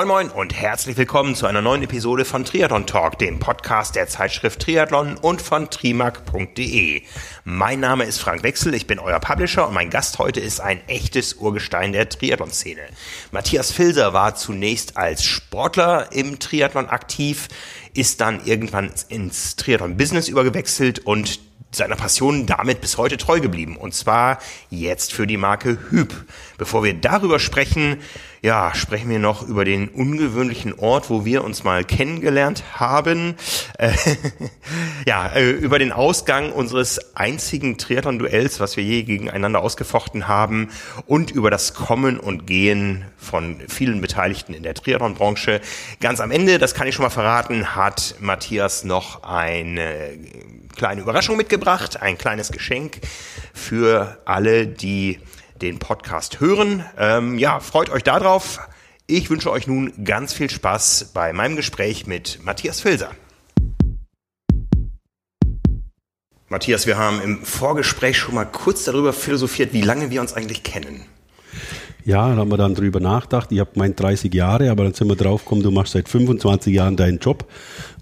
Moin Moin und herzlich willkommen zu einer neuen Episode von Triathlon Talk, dem Podcast der Zeitschrift Triathlon und von trimark.de. Mein Name ist Frank Wechsel, ich bin euer Publisher und mein Gast heute ist ein echtes Urgestein der Triathlon-Szene. Matthias Filser war zunächst als Sportler im Triathlon aktiv, ist dann irgendwann ins Triathlon-Business übergewechselt und seiner Passion damit bis heute treu geblieben. Und zwar jetzt für die Marke Hüb. Bevor wir darüber sprechen, ja, sprechen wir noch über den ungewöhnlichen Ort, wo wir uns mal kennengelernt haben. Äh, ja, äh, über den Ausgang unseres einzigen Triathlon-Duells, was wir je gegeneinander ausgefochten haben und über das Kommen und Gehen von vielen Beteiligten in der Triathlon-Branche. Ganz am Ende, das kann ich schon mal verraten, hat Matthias noch eine kleine Überraschung mitgebracht, ein kleines Geschenk für alle, die den Podcast hören. Ähm, ja, freut euch darauf. Ich wünsche euch nun ganz viel Spaß bei meinem Gespräch mit Matthias Filser. Matthias, wir haben im Vorgespräch schon mal kurz darüber philosophiert, wie lange wir uns eigentlich kennen. Ja, da haben wir dann drüber nachgedacht. Ich habe gemeint 30 Jahre, aber dann sind wir drauf gekommen, du machst seit 25 Jahren deinen Job.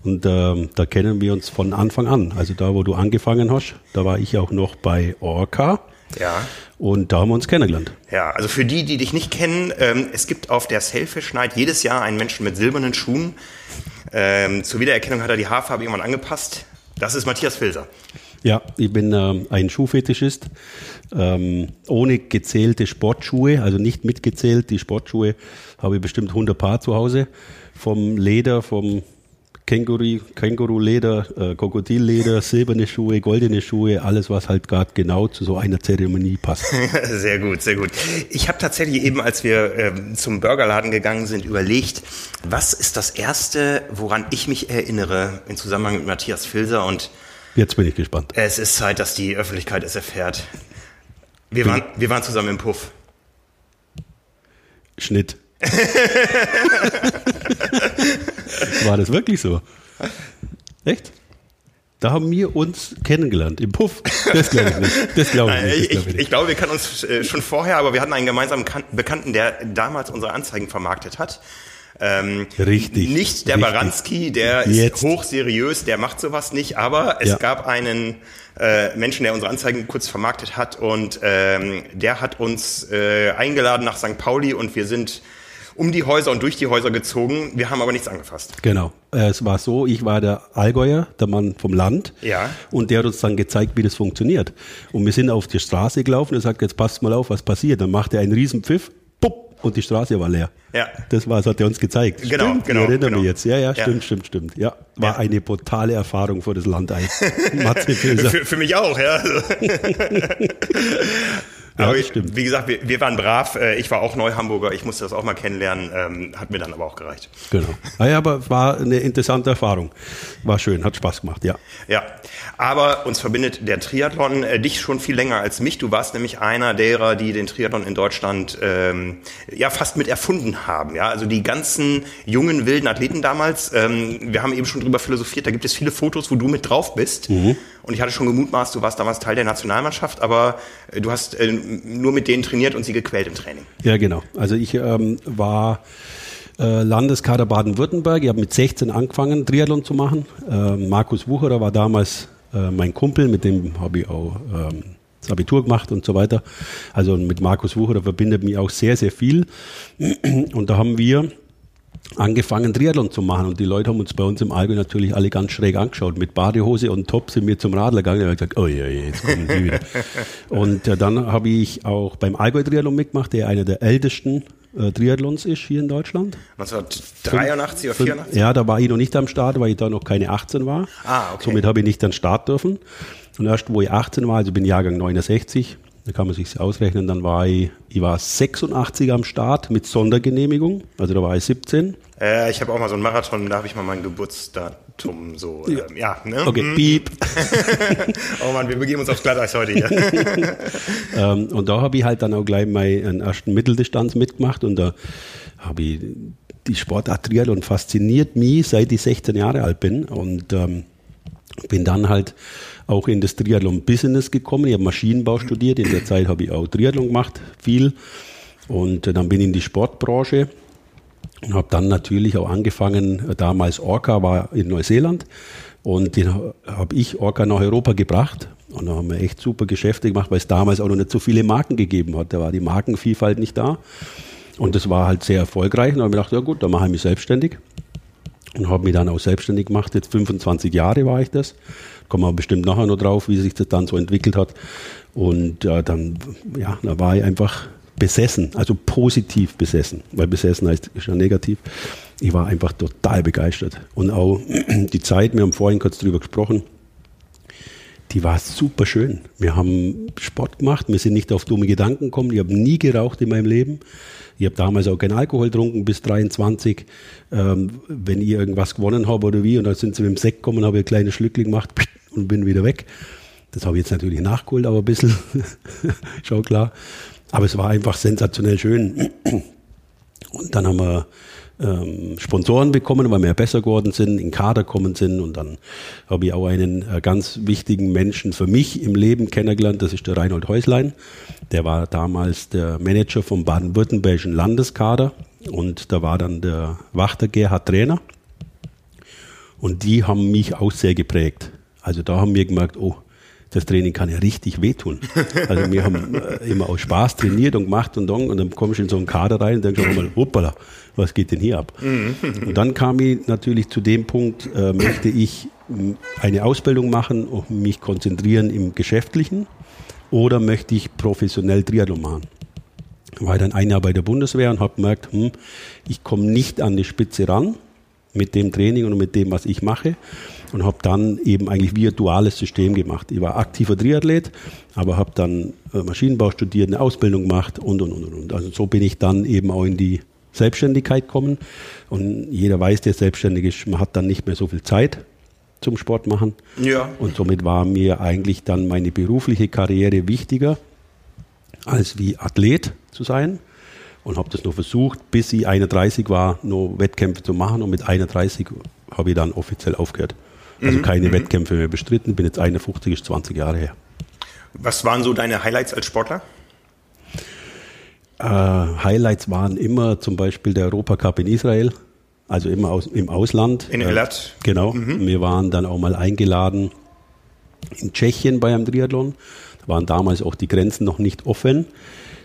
Und ähm, da kennen wir uns von Anfang an. Also da, wo du angefangen hast, da war ich auch noch bei Orca. Ja. Und da haben wir uns kennengelernt. Ja, also für die, die dich nicht kennen, ähm, es gibt auf der Selfish Night jedes Jahr einen Menschen mit silbernen Schuhen. Ähm, zur Wiedererkennung hat er die Haarfarbe irgendwann angepasst. Das ist Matthias Filser. Ja, ich bin ähm, ein Schuhfetischist. Ähm, ohne gezählte Sportschuhe, also nicht mitgezählt, die Sportschuhe habe ich bestimmt 100 Paar zu Hause. Vom Leder, vom Känguru, Känguruleder, äh, Krokodilleder, silberne Schuhe, goldene Schuhe, alles, was halt gerade genau zu so einer Zeremonie passt. sehr gut, sehr gut. Ich habe tatsächlich eben, als wir ähm, zum Burgerladen gegangen sind, überlegt, was ist das Erste, woran ich mich erinnere im Zusammenhang mit Matthias Filser und Jetzt bin ich gespannt. Es ist Zeit, dass die Öffentlichkeit es erfährt. Wir waren, wir waren zusammen im Puff. Schnitt. War das wirklich so? Echt? Da haben wir uns kennengelernt im Puff. Das glaube ich nicht. Das glaube ich nicht. Glaub ich, ich, ich, glaube, wir kannten uns äh, schon vorher, aber wir hatten einen gemeinsamen Bekannten, der damals unsere Anzeigen vermarktet hat. Ähm, richtig. Nicht der richtig. Baranski, der Jetzt. ist hochseriös, der macht sowas nicht, aber es ja. gab einen äh, Menschen, der unsere Anzeigen kurz vermarktet hat und ähm, der hat uns äh, eingeladen nach St. Pauli und wir sind um die Häuser und durch die Häuser gezogen. Wir haben aber nichts angefasst. Genau. Es war so, ich war der Allgäuer, der Mann vom Land. Ja. Und der hat uns dann gezeigt, wie das funktioniert. Und wir sind auf die Straße gelaufen und er sagt, jetzt passt mal auf, was passiert. Dann macht er einen riesen Pfiff, und die Straße war leer. Ja. Das war, das hat er uns gezeigt. Genau, stimmt, genau. Ich erinnere genau. mich jetzt. Ja, ja, stimmt, ja. stimmt, stimmt. Ja, war ja. eine brutale Erfahrung für das Land Matze für, für mich auch, ja. Ja, aber stimmt. Wie gesagt, wir, wir waren brav. Äh, ich war auch Neuhamburger. Ich musste das auch mal kennenlernen. Ähm, hat mir dann aber auch gereicht. Genau. Ja, aber war eine interessante Erfahrung. War schön, hat Spaß gemacht, ja. Ja, aber uns verbindet der Triathlon äh, dich schon viel länger als mich. Du warst nämlich einer derer, die den Triathlon in Deutschland ähm, ja fast mit erfunden haben. Ja, also die ganzen jungen wilden Athleten damals. Ähm, wir haben eben schon drüber philosophiert. Da gibt es viele Fotos, wo du mit drauf bist. Mhm. Und ich hatte schon gemutmaßt, du warst damals Teil der Nationalmannschaft, aber äh, du hast äh, nur mit denen trainiert und sie gequält im Training. Ja, genau. Also ich ähm, war äh, Landeskader Baden-Württemberg. Ich habe mit 16 angefangen, Triathlon zu machen. Äh, Markus Wucherer war damals äh, mein Kumpel, mit dem habe ich auch ähm, das Abitur gemacht und so weiter. Also mit Markus Wucherer verbindet mich auch sehr, sehr viel. Und da haben wir angefangen, Triathlon zu machen. Und die Leute haben uns bei uns im Allgäu natürlich alle ganz schräg angeschaut. Mit Badehose und Top sind wir zum Radler gegangen. Und ich gesagt, oh ja, jetzt kommen die wieder. und äh, dann habe ich auch beim Allgäu-Triathlon mitgemacht, der einer der ältesten äh, Triathlons ist hier in Deutschland. 1983 oder 84? Ja, da war ich noch nicht am Start, weil ich da noch keine 18 war. Ah, okay. Somit habe ich nicht dann Start dürfen. Und erst wo ich 18 war, also bin Jahrgang 69, da kann man sich ausrechnen, dann war ich, ich war 86 am Start mit Sondergenehmigung, also da war ich 17. Äh, ich habe auch mal so einen Marathon, da habe ich mal mein Geburtsdatum so, ja, ähm, ja ne? Okay, mhm. piep. oh Mann, wir begeben uns aufs Glatteis heute hier. ähm, und da habe ich halt dann auch gleich meinen ersten Mitteldistanz mitgemacht und da habe ich die Sportart Triathlon fasziniert mich, seit ich 16 Jahre alt bin und ähm, bin dann halt auch in das Triathlon-Business gekommen. Ich habe Maschinenbau studiert, in der Zeit habe ich auch Triathlon gemacht, viel. Und dann bin ich in die Sportbranche Und habe dann natürlich auch angefangen, damals Orca war in Neuseeland und den habe ich Orca nach Europa gebracht. Und da haben wir echt super Geschäfte gemacht, weil es damals auch noch nicht so viele Marken gegeben hat. Da war die Markenvielfalt nicht da. Und das war halt sehr erfolgreich. Und da habe ich gedacht, ja gut, dann mache ich mich selbstständig. Und habe mich dann auch selbstständig gemacht. Jetzt 25 Jahre war ich das. Kommen wir bestimmt nachher noch drauf, wie sich das dann so entwickelt hat. Und äh, dann, ja, da war ich einfach besessen, also positiv besessen, weil besessen heißt ja negativ. Ich war einfach total begeistert. Und auch die Zeit, wir haben vorhin kurz drüber gesprochen, die war super schön. Wir haben Sport gemacht, wir sind nicht auf dumme Gedanken gekommen. Ich habe nie geraucht in meinem Leben. Ich habe damals auch keinen Alkohol getrunken bis 23. Ähm, wenn ich irgendwas gewonnen habe oder wie, und dann sind sie mit dem Sekt gekommen, habe ich ein kleines Schlückli gemacht und bin wieder weg. Das habe ich jetzt natürlich nachgeholt, aber ein bisschen, schon klar. Aber es war einfach sensationell schön. Und dann haben wir ähm, Sponsoren bekommen, weil wir ja besser geworden sind, in Kader gekommen sind. Und dann habe ich auch einen äh, ganz wichtigen Menschen für mich im Leben kennengelernt. Das ist der Reinhold Häuslein. Der war damals der Manager vom baden-württembergischen Landeskader. Und da war dann der Wachter Gerhard Trainer. Und die haben mich auch sehr geprägt. Also da haben wir gemerkt, oh, das Training kann ja richtig wehtun. Also wir haben äh, immer aus Spaß trainiert und gemacht und dann, und dann kommst du in so einen Kader rein und denkst auch mal, hoppala, was geht denn hier ab? Und dann kam ich natürlich zu dem Punkt, äh, möchte ich eine Ausbildung machen und mich konzentrieren im Geschäftlichen oder möchte ich professionell Triathlon machen? War dann ein Jahr bei der Bundeswehr und habe gemerkt, hm, ich komme nicht an die Spitze ran mit dem Training und mit dem, was ich mache und habe dann eben eigentlich wie ein duales System gemacht. Ich war aktiver Triathlet, aber habe dann äh, Maschinenbau studiert, eine Ausbildung gemacht und, und, und, und. Also so bin ich dann eben auch in die Selbstständigkeit gekommen. Und jeder weiß, der selbstständig ist, man hat dann nicht mehr so viel Zeit zum Sport machen. Ja. Und somit war mir eigentlich dann meine berufliche Karriere wichtiger, als wie Athlet zu sein. Und habe das nur versucht, bis ich 31 war, nur Wettkämpfe zu machen. Und mit 31 habe ich dann offiziell aufgehört. Also mhm. keine mhm. Wettkämpfe mehr bestritten. Bin jetzt 51, ist 20 Jahre her. Was waren so deine Highlights als Sportler? Äh, Highlights waren immer zum Beispiel der Europacup in Israel, also immer aus, im Ausland. In Elat. Äh, genau. Mhm. Wir waren dann auch mal eingeladen in Tschechien bei einem Triathlon. Da waren damals auch die Grenzen noch nicht offen.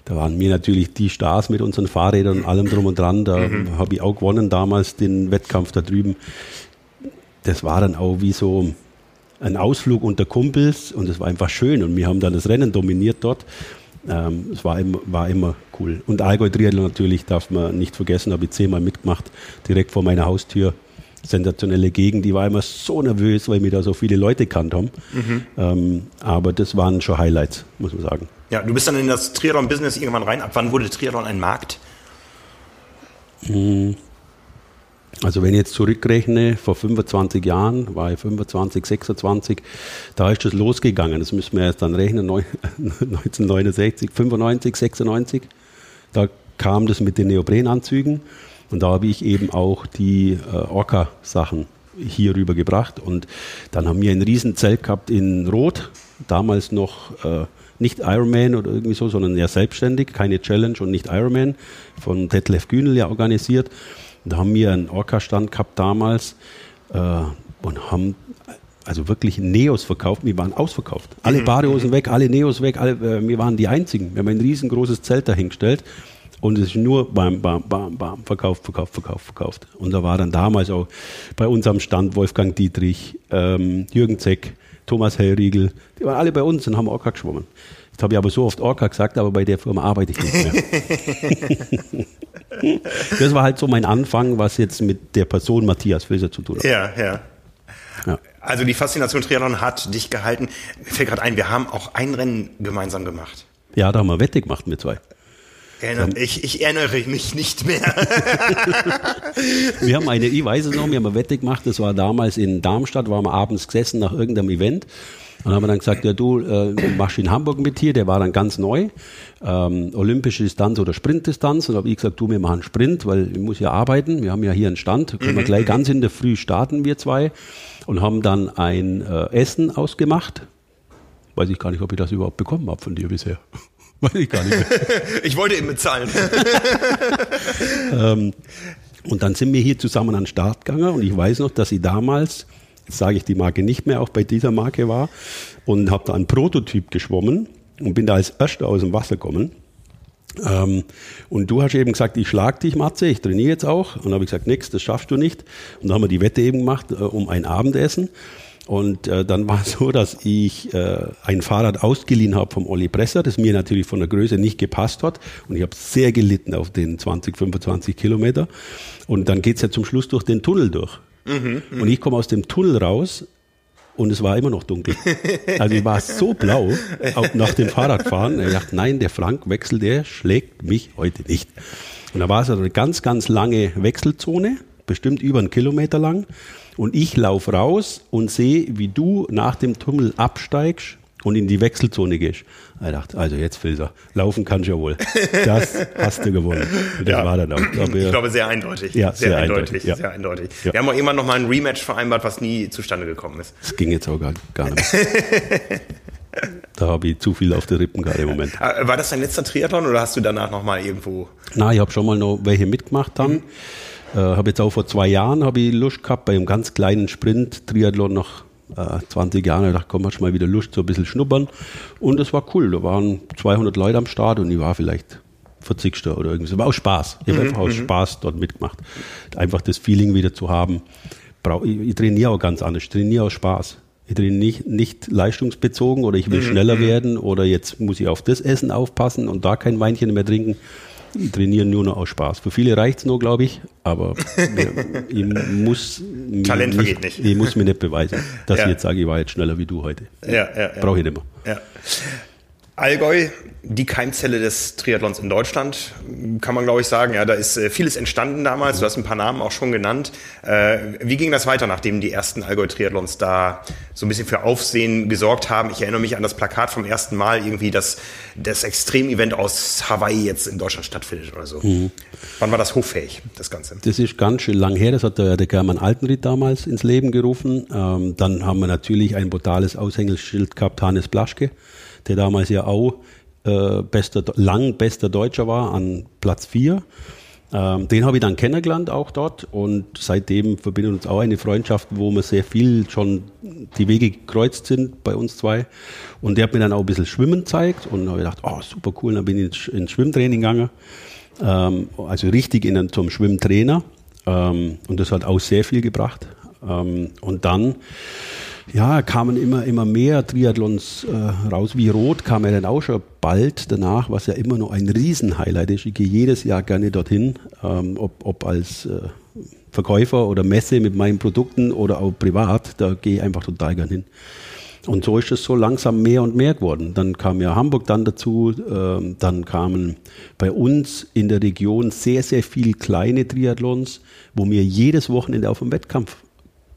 Da waren wir natürlich die Stars mit unseren Fahrrädern und allem drum und dran. Da mhm. habe ich auch gewonnen damals den Wettkampf da drüben das war dann auch wie so ein Ausflug unter Kumpels und es war einfach schön und wir haben dann das Rennen dominiert dort. Ähm, es war immer, war immer cool. Und Allgäu Triathlon natürlich darf man nicht vergessen, habe ich zehnmal mitgemacht, direkt vor meiner Haustür. Sensationelle Gegend, die war immer so nervös, weil mir da so viele Leute kannt haben. Mhm. Ähm, aber das waren schon Highlights, muss man sagen. Ja, du bist dann in das Triathlon-Business irgendwann rein. Ab wann wurde Triathlon ein Markt? Mhm. Also wenn ich jetzt zurückrechne, vor 25 Jahren, war ich 25, 26, da ist das losgegangen. Das müssen wir jetzt dann rechnen, 1969, 95, 96. Da kam das mit den Neoprenanzügen und da habe ich eben auch die äh, Orca-Sachen hier rüber gebracht. Und dann haben wir ein Riesenzelt gehabt in Rot, damals noch äh, nicht Ironman oder irgendwie so, sondern ja selbstständig, keine Challenge und nicht Ironman, von Detlef Günel ja organisiert. Da haben wir einen Orca-Stand gehabt damals äh, und haben also wirklich Neos verkauft. Wir waren ausverkauft. Alle mhm. Badehosen weg, alle Neos weg. Alle, äh, wir waren die Einzigen. Wir haben ein riesengroßes Zelt dahingestellt. Und es ist nur bam, bam, bam, bam, verkauft, verkauft, verkauft, verkauft. Und da war dann damals auch bei uns am Stand Wolfgang Dietrich, ähm, Jürgen Zeck, Thomas Hellriegel. Die waren alle bei uns und haben Orca geschwommen. Jetzt habe ich aber so oft Orca gesagt, aber bei der Firma arbeite ich nicht mehr. das war halt so mein Anfang, was jetzt mit der Person Matthias Filser zu tun hat. Ja, ja. ja. Also die Faszination Triathlon hat dich gehalten. Mir fällt gerade ein, wir haben auch ein Rennen gemeinsam gemacht. Ja, da haben wir Wette gemacht mit zwei. Erinnert, ich, ich, erinnere mich nicht mehr. wir haben eine, ich weiß es noch, wir haben eine Wette gemacht, das war damals in Darmstadt, waren wir abends gesessen nach irgendeinem Event und dann haben wir dann gesagt, ja du äh, machst in Hamburg mit hier, der war dann ganz neu, ähm, olympische Distanz oder Sprintdistanz. Und habe ich gesagt, du, wir machen Sprint, weil ich muss ja arbeiten, wir haben ja hier einen Stand, können wir mhm. gleich ganz in der Früh starten, wir zwei. Und haben dann ein äh, Essen ausgemacht. Weiß ich gar nicht, ob ich das überhaupt bekommen habe von dir bisher. Weiß ich gar nicht mehr. ich wollte eben bezahlen. ähm, Und dann sind wir hier zusammen an den Start gegangen und ich weiß noch, dass ich damals, jetzt sage ich die Marke nicht mehr, auch bei dieser Marke war und habe da einen Prototyp geschwommen und bin da als Erster aus dem Wasser gekommen. Ähm, und du hast eben gesagt, ich schlag dich, Matze, ich trainiere jetzt auch. Und dann habe ich gesagt, nix, das schaffst du nicht. Und dann haben wir die Wette eben gemacht äh, um ein Abendessen. Und äh, dann war es so, dass ich äh, ein Fahrrad ausgeliehen habe vom Olli Presser, das mir natürlich von der Größe nicht gepasst hat. Und ich habe sehr gelitten auf den 20, 25 Kilometer. Und dann geht's ja zum Schluss durch den Tunnel durch. Mhm, und ich komme aus dem Tunnel raus und es war immer noch dunkel. Also ich war so blau auch nach dem Fahrradfahren. Ich dachte, nein, der Frank Wechsel, der schlägt mich heute nicht. Und da war es also eine ganz, ganz lange Wechselzone, bestimmt über einen Kilometer lang. Und ich laufe raus und sehe, wie du nach dem Tunnel absteigst und in die Wechselzone gehst. Ich dachte, also jetzt Filzer, laufen kannst du ja wohl. Das hast du gewonnen. Das ja. war dann auch. Glaube, ich glaube, sehr eindeutig. Ja, sehr, sehr eindeutig. ja. Sehr eindeutig. Ja. Wir haben auch immer noch mal ein Rematch vereinbart, was nie zustande gekommen ist. Das ging jetzt auch gar, gar nicht mehr. da habe ich zu viel auf der Rippen gerade im Moment. Ah, war das dein letzter Triathlon oder hast du danach noch mal irgendwo? Na, ich habe schon mal noch welche mitgemacht dann. Mhm. Äh, habe jetzt auch vor zwei Jahren habe ich Lust gehabt bei einem ganz kleinen Sprint Triathlon noch äh, 20 Jahren. Ich dachte, komm, hast mal wieder Lust, so ein bisschen schnuppern. Und das war cool. Da waren 200 Leute am Start und ich war vielleicht 40. oder irgendwie so. War auch Spaß. Ich habe mhm, einfach aus mhm. Spaß dort mitgemacht. Einfach das Feeling wieder zu haben. Ich, ich trainiere auch ganz anders. Ich trainiere aus Spaß. Ich trainiere nicht, nicht leistungsbezogen oder ich will mhm. schneller werden oder jetzt muss ich auf das Essen aufpassen und da kein Weinchen mehr trinken. Ich trainiere nur noch aus Spaß. Für viele reicht es nur, glaube ich, aber ich muss Talent vergeht nicht. Ich muss mir nicht beweisen, dass ja. ich jetzt sage, ich war jetzt schneller wie du heute. Ja, ja, ja. Brauche ich nicht mehr. Ja. Allgäu, die Keimzelle des Triathlons in Deutschland, kann man glaube ich sagen. Ja, da ist äh, vieles entstanden damals. Du hast ein paar Namen auch schon genannt. Äh, wie ging das weiter, nachdem die ersten Allgäu-Triathlons da so ein bisschen für Aufsehen gesorgt haben? Ich erinnere mich an das Plakat vom ersten Mal irgendwie, dass das Extremevent aus Hawaii jetzt in Deutschland stattfindet oder so. Mhm. Wann war das hochfähig, das Ganze? Das ist ganz schön lang her. Das hat der, der German Altenried damals ins Leben gerufen. Ähm, dann haben wir natürlich ein brutales Aushängeschild gehabt, Hannes Blaschke der damals ja auch äh, bester, lang bester Deutscher war, an Platz 4. Ähm, den habe ich dann kennengelernt auch dort und seitdem verbindet uns auch eine Freundschaft, wo wir sehr viel schon die Wege gekreuzt sind bei uns zwei. Und der hat mir dann auch ein bisschen Schwimmen gezeigt und habe gedacht, oh super cool, dann bin ich ins, Schwimmtraining gegangen. Ähm, also richtig in, zum Schwimmtrainer. Ähm, und das hat auch sehr viel gebracht. Ähm, und dann ja, kamen immer, immer mehr Triathlons äh, raus. Wie Rot kam ja dann auch schon bald danach, was ja immer noch ein Riesenhighlight ist. Ich gehe jedes Jahr gerne dorthin, ähm, ob, ob als äh, Verkäufer oder Messe mit meinen Produkten oder auch privat, da gehe ich einfach total gern hin. Und so ist es so langsam mehr und mehr geworden. Dann kam ja Hamburg dann dazu, ähm, dann kamen bei uns in der Region sehr, sehr viele kleine Triathlons, wo wir jedes Wochenende auf dem Wettkampf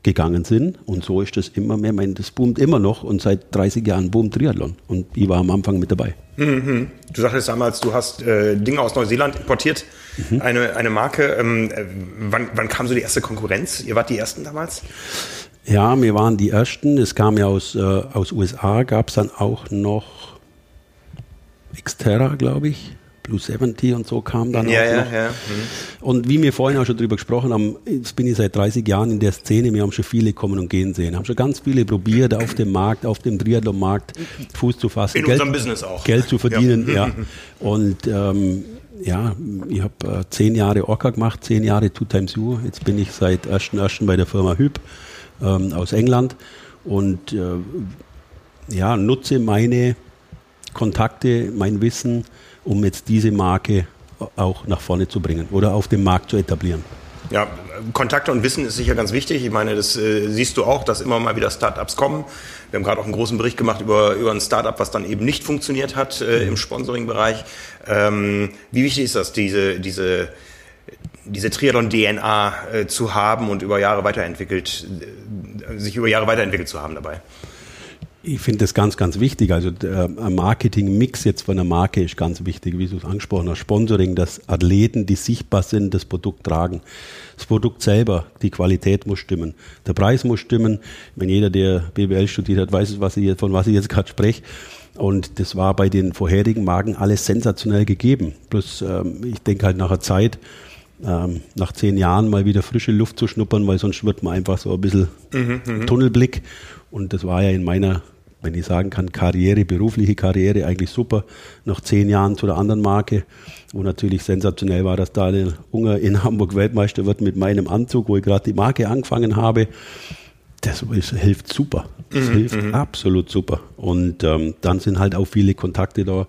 gegangen sind. Und so ist das immer mehr. Mein, das boomt immer noch und seit 30 Jahren boomt Triathlon. Und ich war am Anfang mit dabei. Mhm. Du sagtest damals, du hast äh, Dinge aus Neuseeland importiert, mhm. eine, eine Marke. Ähm, äh, wann, wann kam so die erste Konkurrenz? Ihr wart die Ersten damals? Ja, wir waren die Ersten. Es kam ja aus, äh, aus USA, gab es dann auch noch Xterra, glaube ich. Blue 70 und so kam dann ja, auch ja, noch. Ja, mhm. Und wie wir vorhin auch schon drüber gesprochen haben, jetzt bin ich seit 30 Jahren in der Szene, wir haben schon viele kommen und gehen sehen, haben schon ganz viele probiert, auf dem Markt, auf dem Triathlon-Markt Fuß zu fassen. In Geld, unserem Business auch. Geld zu verdienen, ja. Und ähm, ja, ich habe äh, zehn Jahre Orca gemacht, zehn Jahre Two Times You. Jetzt bin ich seit 1.1. bei der Firma Hüb ähm, aus England und äh, ja, nutze meine Kontakte, mein Wissen, um jetzt diese Marke auch nach vorne zu bringen oder auf dem Markt zu etablieren. Ja, Kontakte und Wissen ist sicher ganz wichtig. Ich meine, das äh, siehst du auch, dass immer mal wieder Startups kommen. Wir haben gerade auch einen großen Bericht gemacht über, über ein Startup, was dann eben nicht funktioniert hat äh, im Sponsoring-Bereich. Ähm, wie wichtig ist das, diese, diese, diese Triathlon-DNA äh, zu haben und über Jahre weiterentwickelt, äh, sich über Jahre weiterentwickelt zu haben dabei? Ich finde das ganz, ganz wichtig. Also der Marketing-Mix jetzt von der Marke ist ganz wichtig, wie du es angesprochen hast. Sponsoring, dass Athleten, die sichtbar sind, das Produkt tragen. Das Produkt selber, die Qualität muss stimmen. Der Preis muss stimmen. Wenn jeder, der BWL studiert hat, weiß, was ich, von was ich jetzt gerade spreche. Und das war bei den vorherigen Marken alles sensationell gegeben. Plus, ähm, ich denke halt nach einer Zeit, ähm, nach zehn Jahren mal wieder frische Luft zu schnuppern, weil sonst wird man einfach so ein bisschen mhm, Tunnelblick. Und das war ja in meiner, wenn ich sagen kann, Karriere, berufliche Karriere eigentlich super. Nach zehn Jahren zu der anderen Marke, wo natürlich sensationell war, dass Daniel Unger in Hamburg Weltmeister wird mit meinem Anzug, wo ich gerade die Marke angefangen habe das hilft super. Das mhm, hilft mhm. absolut super. Und ähm, dann sind halt auch viele Kontakte da,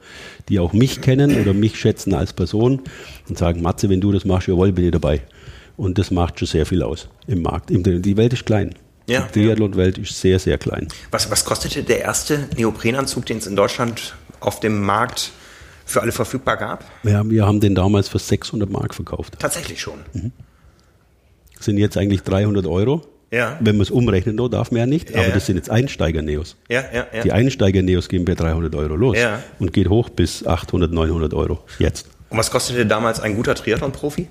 die auch mich kennen oder mich schätzen als Person und sagen, Matze, wenn du das machst, jawohl, bin ich dabei. Und das macht schon sehr viel aus im Markt. Die Welt ist klein. Ja, die Triathlon-Welt ist sehr, sehr klein. Was, was kostete der erste Neoprenanzug, den es in Deutschland auf dem Markt für alle verfügbar gab? Ja, wir haben den damals für 600 Mark verkauft. Tatsächlich schon. Mhm. Sind jetzt eigentlich 300 Euro. Ja. Wenn man es umrechnen darf man ja nicht, ja. aber das sind jetzt Einsteiger-Neos. Ja, ja, ja. Die Einsteiger-Neos gehen bei 300 Euro los ja. und geht hoch bis 800, 900 Euro jetzt. Und was kostete damals ein guter Triathlon-Profi?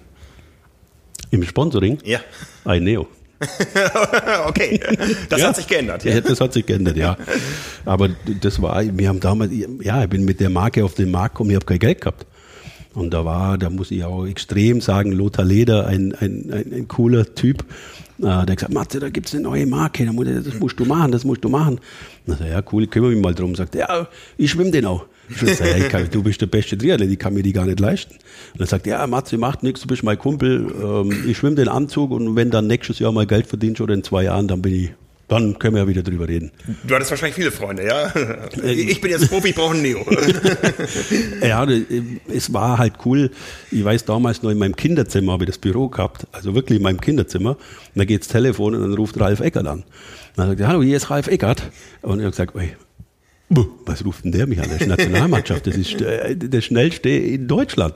Im Sponsoring? Ja. Ein Neo. okay, das ja. hat sich geändert. Ja. das hat sich geändert, ja. Aber das war, wir haben damals, ja, ich bin mit der Marke auf den Markt gekommen, ich habe kein Geld gehabt. Und da war, da muss ich auch extrem sagen, Lothar Leder, ein, ein, ein, ein cooler Typ, äh, der hat gesagt, Matze, da gibt's eine neue Marke, das musst du machen, das musst du machen. Und ich ja cool, ich kümmere mich mal drum. Sagt ja, ich schwimme den auch. Ich sag, ja, kann, du bist der beste Triathlet, ich kann mir die gar nicht leisten. Und er sagt, ja, Matze, macht nichts, du bist mein Kumpel, ähm, ich schwimme den Anzug und wenn dann nächstes Jahr mal Geld verdienst oder in zwei Jahren, dann bin ich dann können wir ja wieder drüber reden. Du hattest wahrscheinlich viele Freunde, ja? Ich bin jetzt Profi, ich brauche einen Neo. ja, es war halt cool. Ich weiß, damals noch in meinem Kinderzimmer habe ich das Büro gehabt, also wirklich in meinem Kinderzimmer. Und da geht's Telefon und dann ruft Ralf Eckert an. Und dann sagt er, hallo, hier ist Ralf Eckert. Und ich habe gesagt, ey, was ruft denn der mich an? Das ist Nationalmannschaft, das ist äh, der schnellste in Deutschland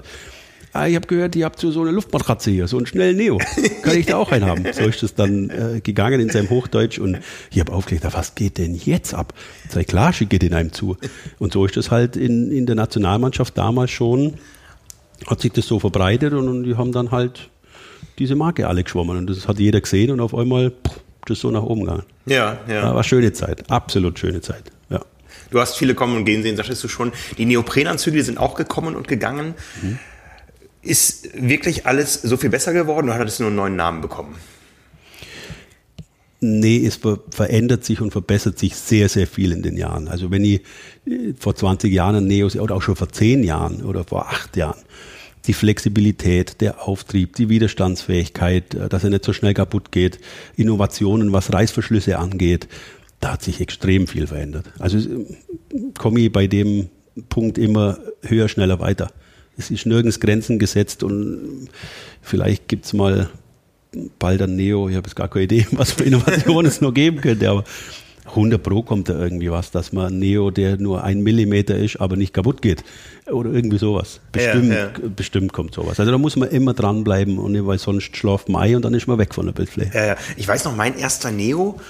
ah, ich habe gehört, ihr habt so eine Luftmatratze hier, so einen schnellen Neo. Kann ich da auch einen haben? So ist es dann äh, gegangen in seinem Hochdeutsch und ich habe aufgelegt, was geht denn jetzt ab? Sei klar, schicke den einem zu. Und so ist das halt in, in der Nationalmannschaft damals schon, hat sich das so verbreitet und, und die haben dann halt diese Marke alle geschwommen und das hat jeder gesehen und auf einmal pff, das so nach oben gegangen. Ja, ja. ja war schöne Zeit, absolut schöne Zeit. Du hast viele kommen und gehen sehen, sagtest du schon. Die Neoprenanzüge sind auch gekommen und gegangen. Mhm. Ist wirklich alles so viel besser geworden oder hat es nur einen neuen Namen bekommen? Nee, es verändert sich und verbessert sich sehr, sehr viel in den Jahren. Also wenn ich äh, vor 20 Jahren ein Neos oder auch schon vor 10 Jahren oder vor 8 Jahren die Flexibilität, der Auftrieb, die Widerstandsfähigkeit, äh, dass er nicht so schnell kaputt geht, Innovationen, was Reißverschlüsse angeht, da hat sich extrem viel verändert. Also äh, komme ich bei dem Punkt immer höher, schneller weiter es ist nirgends Grenzen gesetzt und vielleicht gibt es mal bald ein Neo, ich habe jetzt gar keine Idee, was für Innovationen es noch geben könnte, aber 100 Pro kommt da irgendwie was, dass man Neo, der nur ein Millimeter ist, aber nicht kaputt geht. Oder irgendwie sowas. Bestimmt, ja, ja. bestimmt kommt sowas. Also da muss man immer dranbleiben, weil sonst schlaft man ein und dann ist man weg von der Bildfläche. Ja, ich weiß noch, mein erster Neo,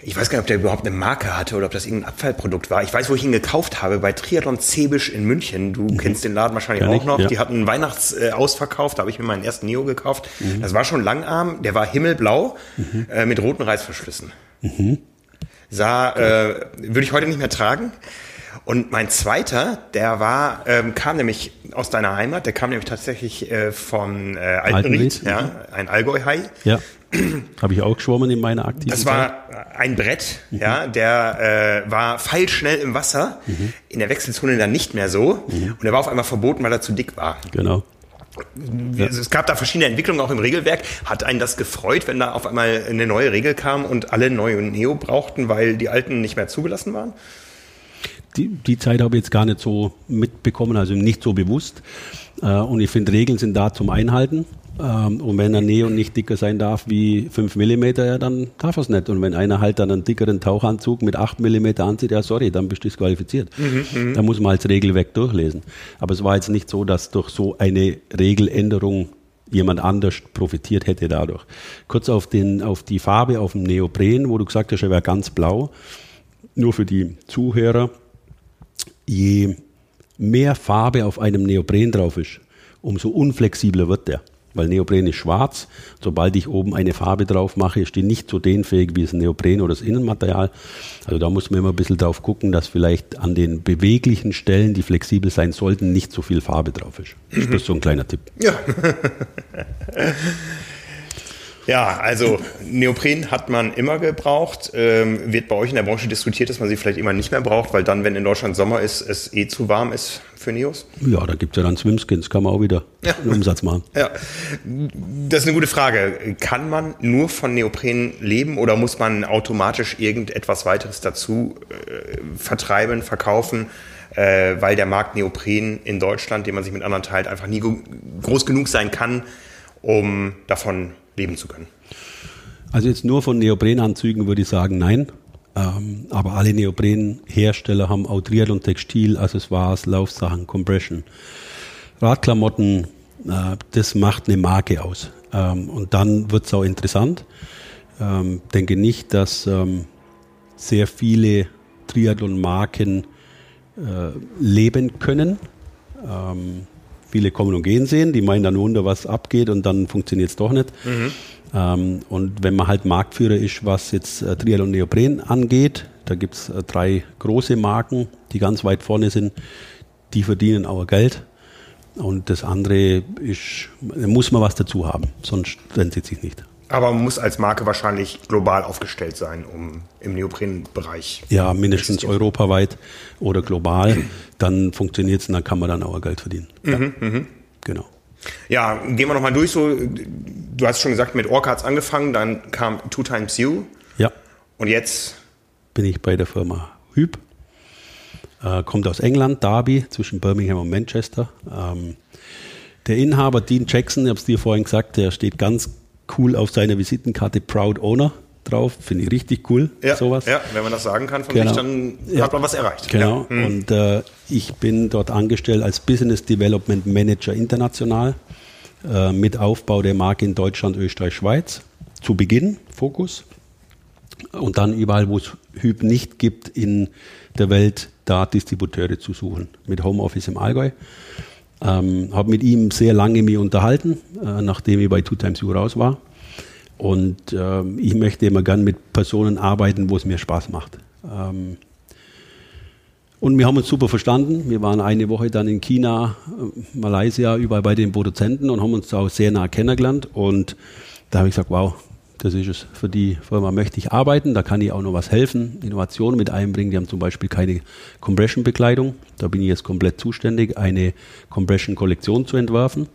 ich weiß gar nicht, ob der überhaupt eine Marke hatte oder ob das irgendein Abfallprodukt war. Ich weiß, wo ich ihn gekauft habe, bei Triathlon Zebisch in München. Du mhm. kennst den Laden wahrscheinlich Kann auch ich, noch. Ja. Die hatten einen Weihnachtsausverkauf, da habe ich mir meinen ersten Neo gekauft. Mhm. Das war schon langarm, der war himmelblau mhm. äh, mit roten Reißverschlüssen. Mhm. Sah, äh, würde ich heute nicht mehr tragen. Und mein zweiter, der war, ähm, kam nämlich aus deiner Heimat, der kam nämlich tatsächlich äh, von äh, Altenried, ja, mhm. ein Allgäu-Hai. Ja. Habe ich auch geschwommen in meiner Aktivität. Das war ein Brett, mhm. ja, der äh, war feilschnell im Wasser, mhm. in der Wechselzone dann nicht mehr so mhm. und er war auf einmal verboten, weil er zu dick war. Genau. Ja. Es gab da verschiedene Entwicklungen auch im Regelwerk. Hat einen das gefreut, wenn da auf einmal eine neue Regel kam und alle neue Neo brauchten, weil die alten nicht mehr zugelassen waren? Die, die Zeit habe ich jetzt gar nicht so mitbekommen, also nicht so bewusst. Äh, und ich finde, Regeln sind da zum Einhalten. Ähm, und wenn ein Neon nicht dicker sein darf wie 5 mm, ja, dann darf er es nicht. Und wenn einer halt dann einen dickeren Tauchanzug mit 8 mm anzieht, ja sorry, dann bist du disqualifiziert. Mhm, mhm, da muss man als Regelwerk durchlesen. Aber es war jetzt nicht so, dass durch so eine Regeländerung jemand anders profitiert hätte dadurch. Kurz auf, den, auf die Farbe auf dem Neopren, wo du gesagt hast, er wäre ganz blau. Nur für die Zuhörer, je mehr Farbe auf einem Neopren drauf ist, umso unflexibler wird der. Weil Neopren ist schwarz. Sobald ich oben eine Farbe drauf mache, ist die nicht so dehnfähig wie das Neopren oder das Innenmaterial. Also da muss man immer ein bisschen drauf gucken, dass vielleicht an den beweglichen Stellen, die flexibel sein sollten, nicht so viel Farbe drauf ist. Das ist so ein kleiner Tipp. Ja. Ja, also Neopren hat man immer gebraucht. Ähm, wird bei euch in der Branche diskutiert, dass man sie vielleicht immer nicht mehr braucht, weil dann, wenn in Deutschland Sommer ist, es eh zu warm ist für Neos? Ja, da gibt es ja dann Swimskins, kann man auch wieder ja. einen Umsatz machen. Ja, das ist eine gute Frage. Kann man nur von Neopren leben oder muss man automatisch irgendetwas weiteres dazu äh, vertreiben, verkaufen? Äh, weil der Markt Neopren in Deutschland, den man sich mit anderen teilt, einfach nie groß genug sein kann, um davon leben zu können? Also jetzt nur von Neoprenanzügen würde ich sagen, nein. Ähm, aber alle Neoprenhersteller haben auch Triathlon, Textil, Accessoires, Laufsachen, Compression, Radklamotten. Äh, das macht eine Marke aus. Ähm, und dann wird es auch interessant. Ähm, denke nicht, dass sehr viele Triathlon-Marken äh, leben können. Viele kommen und gehen sehen, die meinen dann Wunder, was abgeht und dann funktioniert es doch nicht. Mhm. Ähm, und wenn man halt Marktführer ist, was jetzt äh, Trial und Neopren angeht, da gibt es äh, drei große Marken, die ganz weit vorne sind, die verdienen auch Geld. Und das andere ist, muss man was dazu haben, sonst rennt es sich nicht. Aber man muss als Marke wahrscheinlich global aufgestellt sein, um im Neopren-Bereich. Ja, mindestens europaweit oder global. Dann funktioniert es und dann kann man dann auch Geld verdienen. Ja. Mhm, mh. Genau. Ja, gehen wir nochmal durch. So, du hast schon gesagt, mit Orca hat angefangen, dann kam Two Times You. Ja. Und jetzt? Bin ich bei der Firma Hüb. Äh, kommt aus England, Derby, zwischen Birmingham und Manchester. Ähm, der Inhaber Dean Jackson, ich habe es dir vorhin gesagt, der steht ganz cool auf seiner Visitenkarte Proud Owner drauf. Finde ich richtig cool, ja, sowas. Ja, wenn man das sagen kann von genau. sich, dann ja. hat man was erreicht. Genau. Ja. Mhm. Und äh, ich bin dort angestellt als Business Development Manager international äh, mit Aufbau der Marke in Deutschland, Österreich, Schweiz. Zu Beginn Fokus. Und dann überall, wo es Hüb nicht gibt in der Welt, da Distributeure zu suchen. Mit Homeoffice im Allgäu. Ähm, habe mit ihm sehr lange mich unterhalten, äh, nachdem ich bei Two Times You raus war. Und äh, ich möchte immer gern mit Personen arbeiten, wo es mir Spaß macht. Ähm, und wir haben uns super verstanden. Wir waren eine Woche dann in China, äh, Malaysia, überall bei den Produzenten und haben uns auch sehr nah kennengelernt. Und da habe ich gesagt, wow, das ist es. Für die Firma möchte ich arbeiten, da kann ich auch noch was helfen, Innovationen mit einbringen. Die haben zum Beispiel keine Compression-Bekleidung. Da bin ich jetzt komplett zuständig, eine Compression-Kollektion zu entwerfen.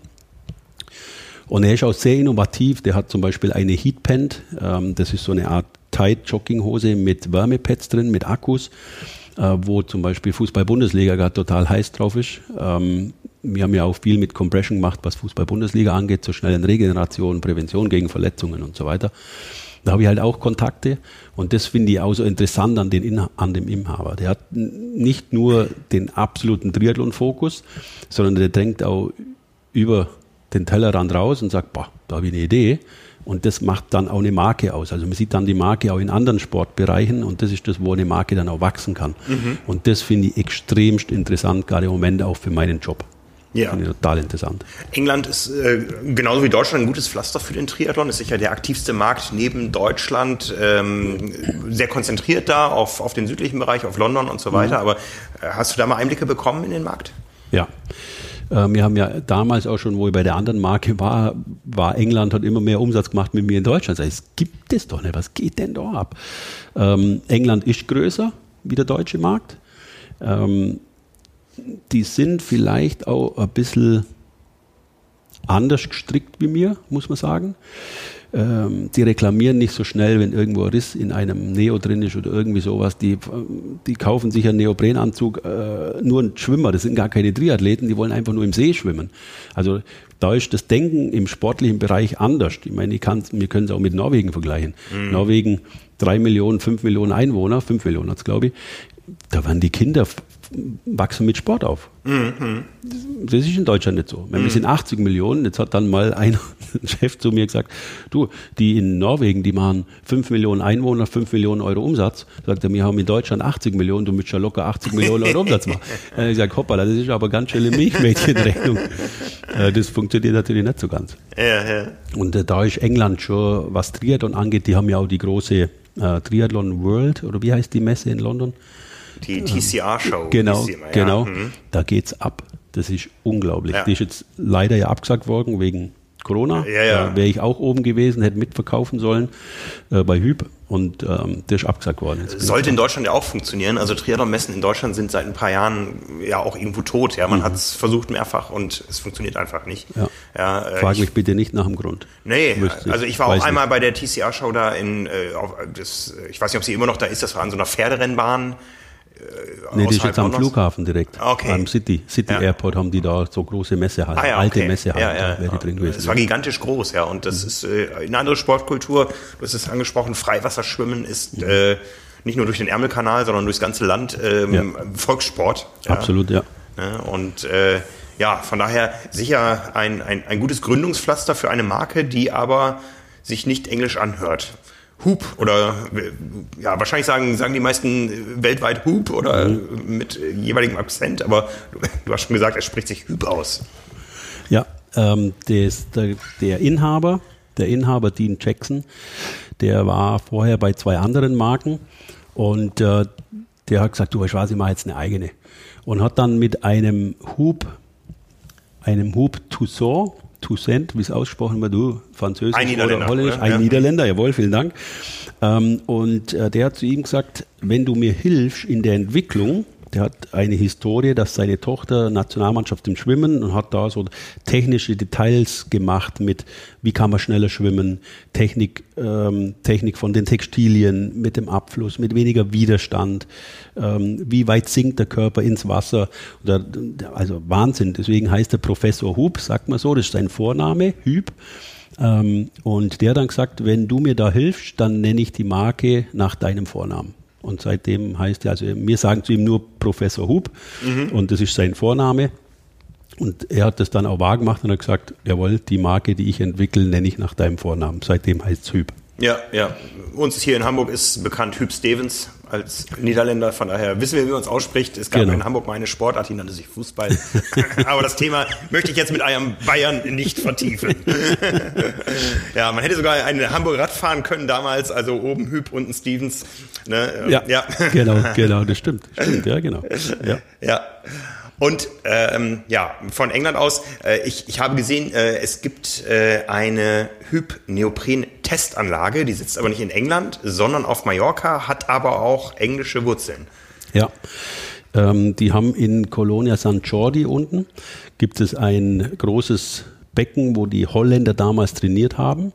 Und er ist auch sehr innovativ. Der hat zum Beispiel eine Heatpant. Ähm, das ist so eine Art Tight-Jogginghose mit Wärmepads drin, mit Akkus, äh, wo zum Beispiel Fußball-Bundesliga gerade total heiß drauf ist. Ähm, wir haben ja auch viel mit Compression gemacht, was Fußball-Bundesliga angeht, zur schnellen Regeneration, Prävention gegen Verletzungen und so weiter. Da habe ich halt auch Kontakte und das finde ich auch so interessant an, den an dem Inhaber. Der hat nicht nur den absoluten Triathlon-Fokus, sondern der denkt auch über den Tellerrand raus und sagt, boah, da habe ich eine Idee. Und das macht dann auch eine Marke aus. Also man sieht dann die Marke auch in anderen Sportbereichen und das ist das, wo eine Marke dann auch wachsen kann. Mhm. Und das finde ich extremst interessant, gerade im Moment auch für meinen Job. Ja. Finde ich total interessant. England ist äh, genauso wie Deutschland ein gutes Pflaster für den Triathlon, ist sicher der aktivste Markt neben Deutschland, ähm, sehr konzentriert da auf, auf den südlichen Bereich, auf London und so mhm. weiter. Mhm. Aber äh, hast du da mal Einblicke bekommen in den Markt? Ja. Äh, wir haben ja damals auch schon, wo ich bei der anderen Marke war, war England hat immer mehr Umsatz gemacht mit mir in Deutschland. Ich sage, es gibt es doch nicht, was geht denn da ab? Ähm, England ist größer wie der deutsche Markt. Ähm, die sind vielleicht auch ein bisschen anders gestrickt wie mir, muss man sagen. Ähm, die reklamieren nicht so schnell, wenn irgendwo ein Riss in einem Neo drin ist oder irgendwie sowas. Die, die kaufen sich einen Neoprenanzug, äh, nur ein Schwimmer, das sind gar keine Triathleten, die wollen einfach nur im See schwimmen. Also da ist das Denken im sportlichen Bereich anders. Ich meine, ich kann, wir können es auch mit Norwegen vergleichen. Mhm. Norwegen, drei Millionen, fünf Millionen Einwohner, fünf Millionen hat es, glaube ich. Da werden die Kinder wachsen mit Sport auf. Mhm. Das ist in Deutschland nicht so. Wir sind 80 Millionen. Jetzt hat dann mal ein Chef zu mir gesagt, du, die in Norwegen, die machen 5 Millionen Einwohner, 5 Millionen Euro Umsatz. Sagt er, wir haben in Deutschland 80 Millionen, du müsst ja locker 80 Millionen Euro Umsatz machen. äh, ich sage, hoppala, das ist aber ganz schöne Milchmädchenrechnung. äh, das funktioniert natürlich nicht so ganz. Ja, ja. Und äh, da ist England schon, was Triathlon angeht, die haben ja auch die große äh, Triathlon World, oder wie heißt die Messe in London? Die TCR-Show. Genau, immer, ja. genau. Mhm. Da geht's ab. Das ist unglaublich. Ja. Die ist jetzt leider ja abgesagt worden wegen Corona. Ja, ja. Wäre ich auch oben gewesen, hätte mitverkaufen sollen äh, bei Hüb und ähm, der ist abgesagt worden. Sollte in Deutschland ja auch funktionieren. Also Triathlon-Messen in Deutschland sind seit ein paar Jahren ja auch irgendwo tot. Ja, man mhm. hat es versucht mehrfach und es funktioniert einfach nicht. Ja. Ja, äh, Frag mich bitte nicht nach dem Grund. Nee, also ich war auch einmal nicht. bei der TCR-Show da in, äh, auf, das, ich weiß nicht, ob sie immer noch da ist, das war an so einer Pferderennbahn äh, nee, die ist jetzt am Flughafen direkt. Okay. Am City, City ja. Airport haben die da so große Messehallen, ah, ja, alte okay. Messehallen, ja, wäre die drin gewesen. Es war gigantisch groß, ja. Und das mhm. ist äh, eine andere Sportkultur. Du hast es angesprochen, Freiwasserschwimmen ist mhm. äh, nicht nur durch den Ärmelkanal, sondern durchs ganze Land ähm. Volkssport. Absolut, ja. Ne, und äh, ja, von daher sicher ein, ein, ein gutes Gründungspflaster für eine Marke, die aber sich nicht englisch anhört. Hoop oder ja, wahrscheinlich sagen, sagen die meisten weltweit Hoop oder mhm. mit jeweiligem Akzent, aber du, du, hast schon gesagt, er spricht sich Hoop aus. Ja, ähm, des, der, der Inhaber, der Inhaber Dean Jackson, der war vorher bei zwei anderen Marken und äh, der hat gesagt, du, ich weiß, ich mache jetzt eine eigene. Und hat dann mit einem Hub, einem Hub Toussaint, Toussaint, wie es aussprochen wird, du, Französisch ein oder Holländisch, ein ja. Niederländer, jawohl, vielen Dank. Ähm, und äh, der hat zu ihm gesagt, wenn du mir hilfst in der Entwicklung, der hat eine Historie, dass seine Tochter Nationalmannschaft im Schwimmen und hat da so technische Details gemacht mit, wie kann man schneller schwimmen, Technik, ähm, Technik von den Textilien, mit dem Abfluss, mit weniger Widerstand, ähm, wie weit sinkt der Körper ins Wasser. Oder, also Wahnsinn. Deswegen heißt er Professor Hub, sagt man so, das ist sein Vorname, Hüb. Ähm, und der hat dann gesagt, wenn du mir da hilfst, dann nenne ich die Marke nach deinem Vornamen. Und seitdem heißt er, also wir sagen zu ihm nur Professor Hub mhm. und das ist sein Vorname. Und er hat das dann auch wahr gemacht und hat gesagt, jawohl, die Marke, die ich entwickle, nenne ich nach deinem Vornamen. Seitdem heißt es Hüb. Ja, ja. Uns hier in Hamburg ist bekannt Hüb Stevens als Niederländer, von daher wissen wir, wie man es ausspricht. Es gab genau. in Hamburg meine Sportart, die nannte sich Fußball. Aber das Thema möchte ich jetzt mit einem Bayern nicht vertiefen. ja, man hätte sogar eine Hamburg Rad fahren können damals, also oben Hüb, unten Stevens. Ne? Ja, ja, genau, genau, das stimmt. Stimmt, ja, genau. Ja. ja. Und ähm, ja, von England aus, äh, ich, ich habe gesehen, äh, es gibt äh, eine Hyp-Neopren-Testanlage, die sitzt aber nicht in England, sondern auf Mallorca, hat aber auch englische Wurzeln. Ja. Ähm, die haben in Colonia San Jordi unten, gibt es ein großes Becken, wo die Holländer damals trainiert haben.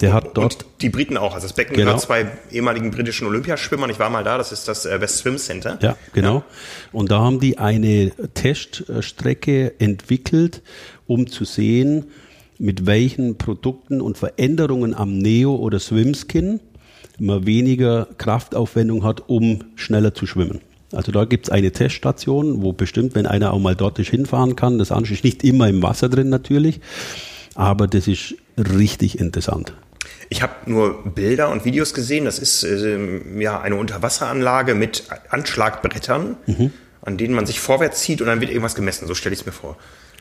Der hat dort. Und die Briten auch. Also das Becken genau. gehört zwei ehemaligen britischen Olympiaschwimmern. Ich war mal da, das ist das äh, West Swim Center. Ja, genau. Ja. Und da haben die eine Teststrecke entwickelt, um zu sehen, mit welchen Produkten und Veränderungen am Neo oder Swimskin man weniger Kraftaufwendung hat, um schneller zu schwimmen. Also da gibt es eine Teststation, wo bestimmt, wenn einer auch mal dort hinfahren kann, das ist nicht immer im Wasser drin natürlich, aber das ist richtig interessant. Ich habe nur Bilder und Videos gesehen. Das ist äh, ja eine Unterwasseranlage mit Anschlagbrettern, mhm. an denen man sich vorwärts zieht und dann wird irgendwas gemessen. So stelle ich es mir vor.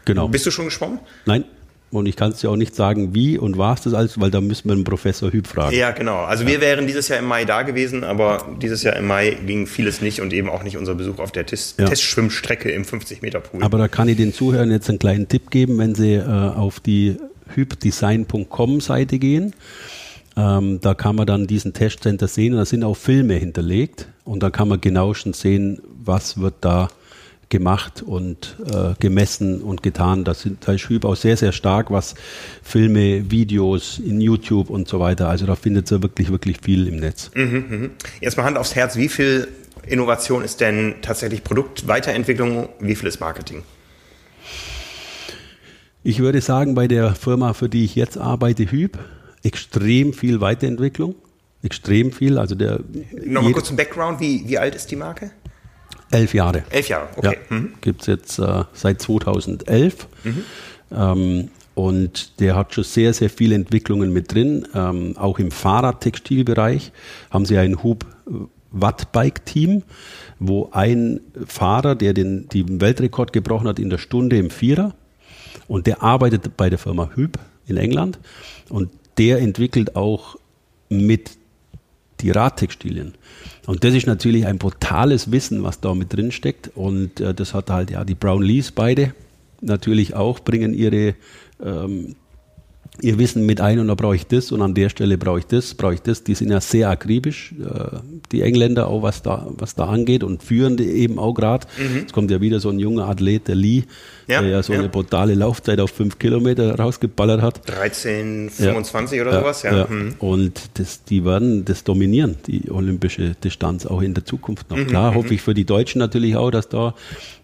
Genau. Bist du schon geschwommen? Nein. Und ich kann es dir auch nicht sagen, wie und was das alles, weil da müssen wir den Professor Hüb fragen. Ja, genau. Also wir wären dieses Jahr im Mai da gewesen, aber dieses Jahr im Mai ging vieles nicht und eben auch nicht unser Besuch auf der Test ja. Testschwimmstrecke im 50-Meter-Pool. Aber da kann ich den Zuhörern jetzt einen kleinen Tipp geben, wenn sie äh, auf die hybdesign.com Seite gehen ähm, da kann man dann diesen Testcenter sehen und da sind auch Filme hinterlegt und da kann man genau schon sehen, was wird da gemacht und äh, gemessen und getan. Das sind, da ist Hüb auch sehr, sehr stark, was Filme, Videos in YouTube und so weiter. Also da findet ihr wirklich, wirklich viel im Netz. Mhm, mh. Jetzt mal Hand aufs Herz, wie viel Innovation ist denn tatsächlich Produktweiterentwicklung, wie viel ist Marketing? Ich würde sagen, bei der Firma, für die ich jetzt arbeite, Hüb, extrem viel Weiterentwicklung. Extrem viel. Also der Nochmal kurz zum Background, wie, wie alt ist die Marke? Elf Jahre. Elf Jahre, okay. Ja, mhm. Gibt es jetzt äh, seit 2011. Mhm. Ähm, und der hat schon sehr, sehr viele Entwicklungen mit drin. Ähm, auch im Fahrradtextilbereich haben sie ein Hub Wattbike-Team, wo ein Fahrer, der den, den Weltrekord gebrochen hat in der Stunde im Vierer, und der arbeitet bei der Firma Hüb in England und der entwickelt auch mit die Radtextilien. Und das ist natürlich ein brutales Wissen, was da mit drin steckt. Und äh, das hat halt ja die Brown Lees beide natürlich auch, bringen ihre ähm, ihr Wissen mit ein und da brauche ich das und an der Stelle brauche ich das, brauche ich das. Die sind ja sehr akribisch, äh, die Engländer auch, was da, was da angeht und führen die eben auch gerade. Mhm. Es kommt ja wieder so ein junger Athlet, der Lee, ja, der ja so ja. eine brutale Laufzeit auf fünf Kilometer rausgeballert hat. 13, 25 ja. oder sowas, ja. Mhm. Und das, die werden das dominieren, die olympische Distanz auch in der Zukunft noch. Mhm. Klar, hoffe mhm. ich für die Deutschen natürlich auch, dass da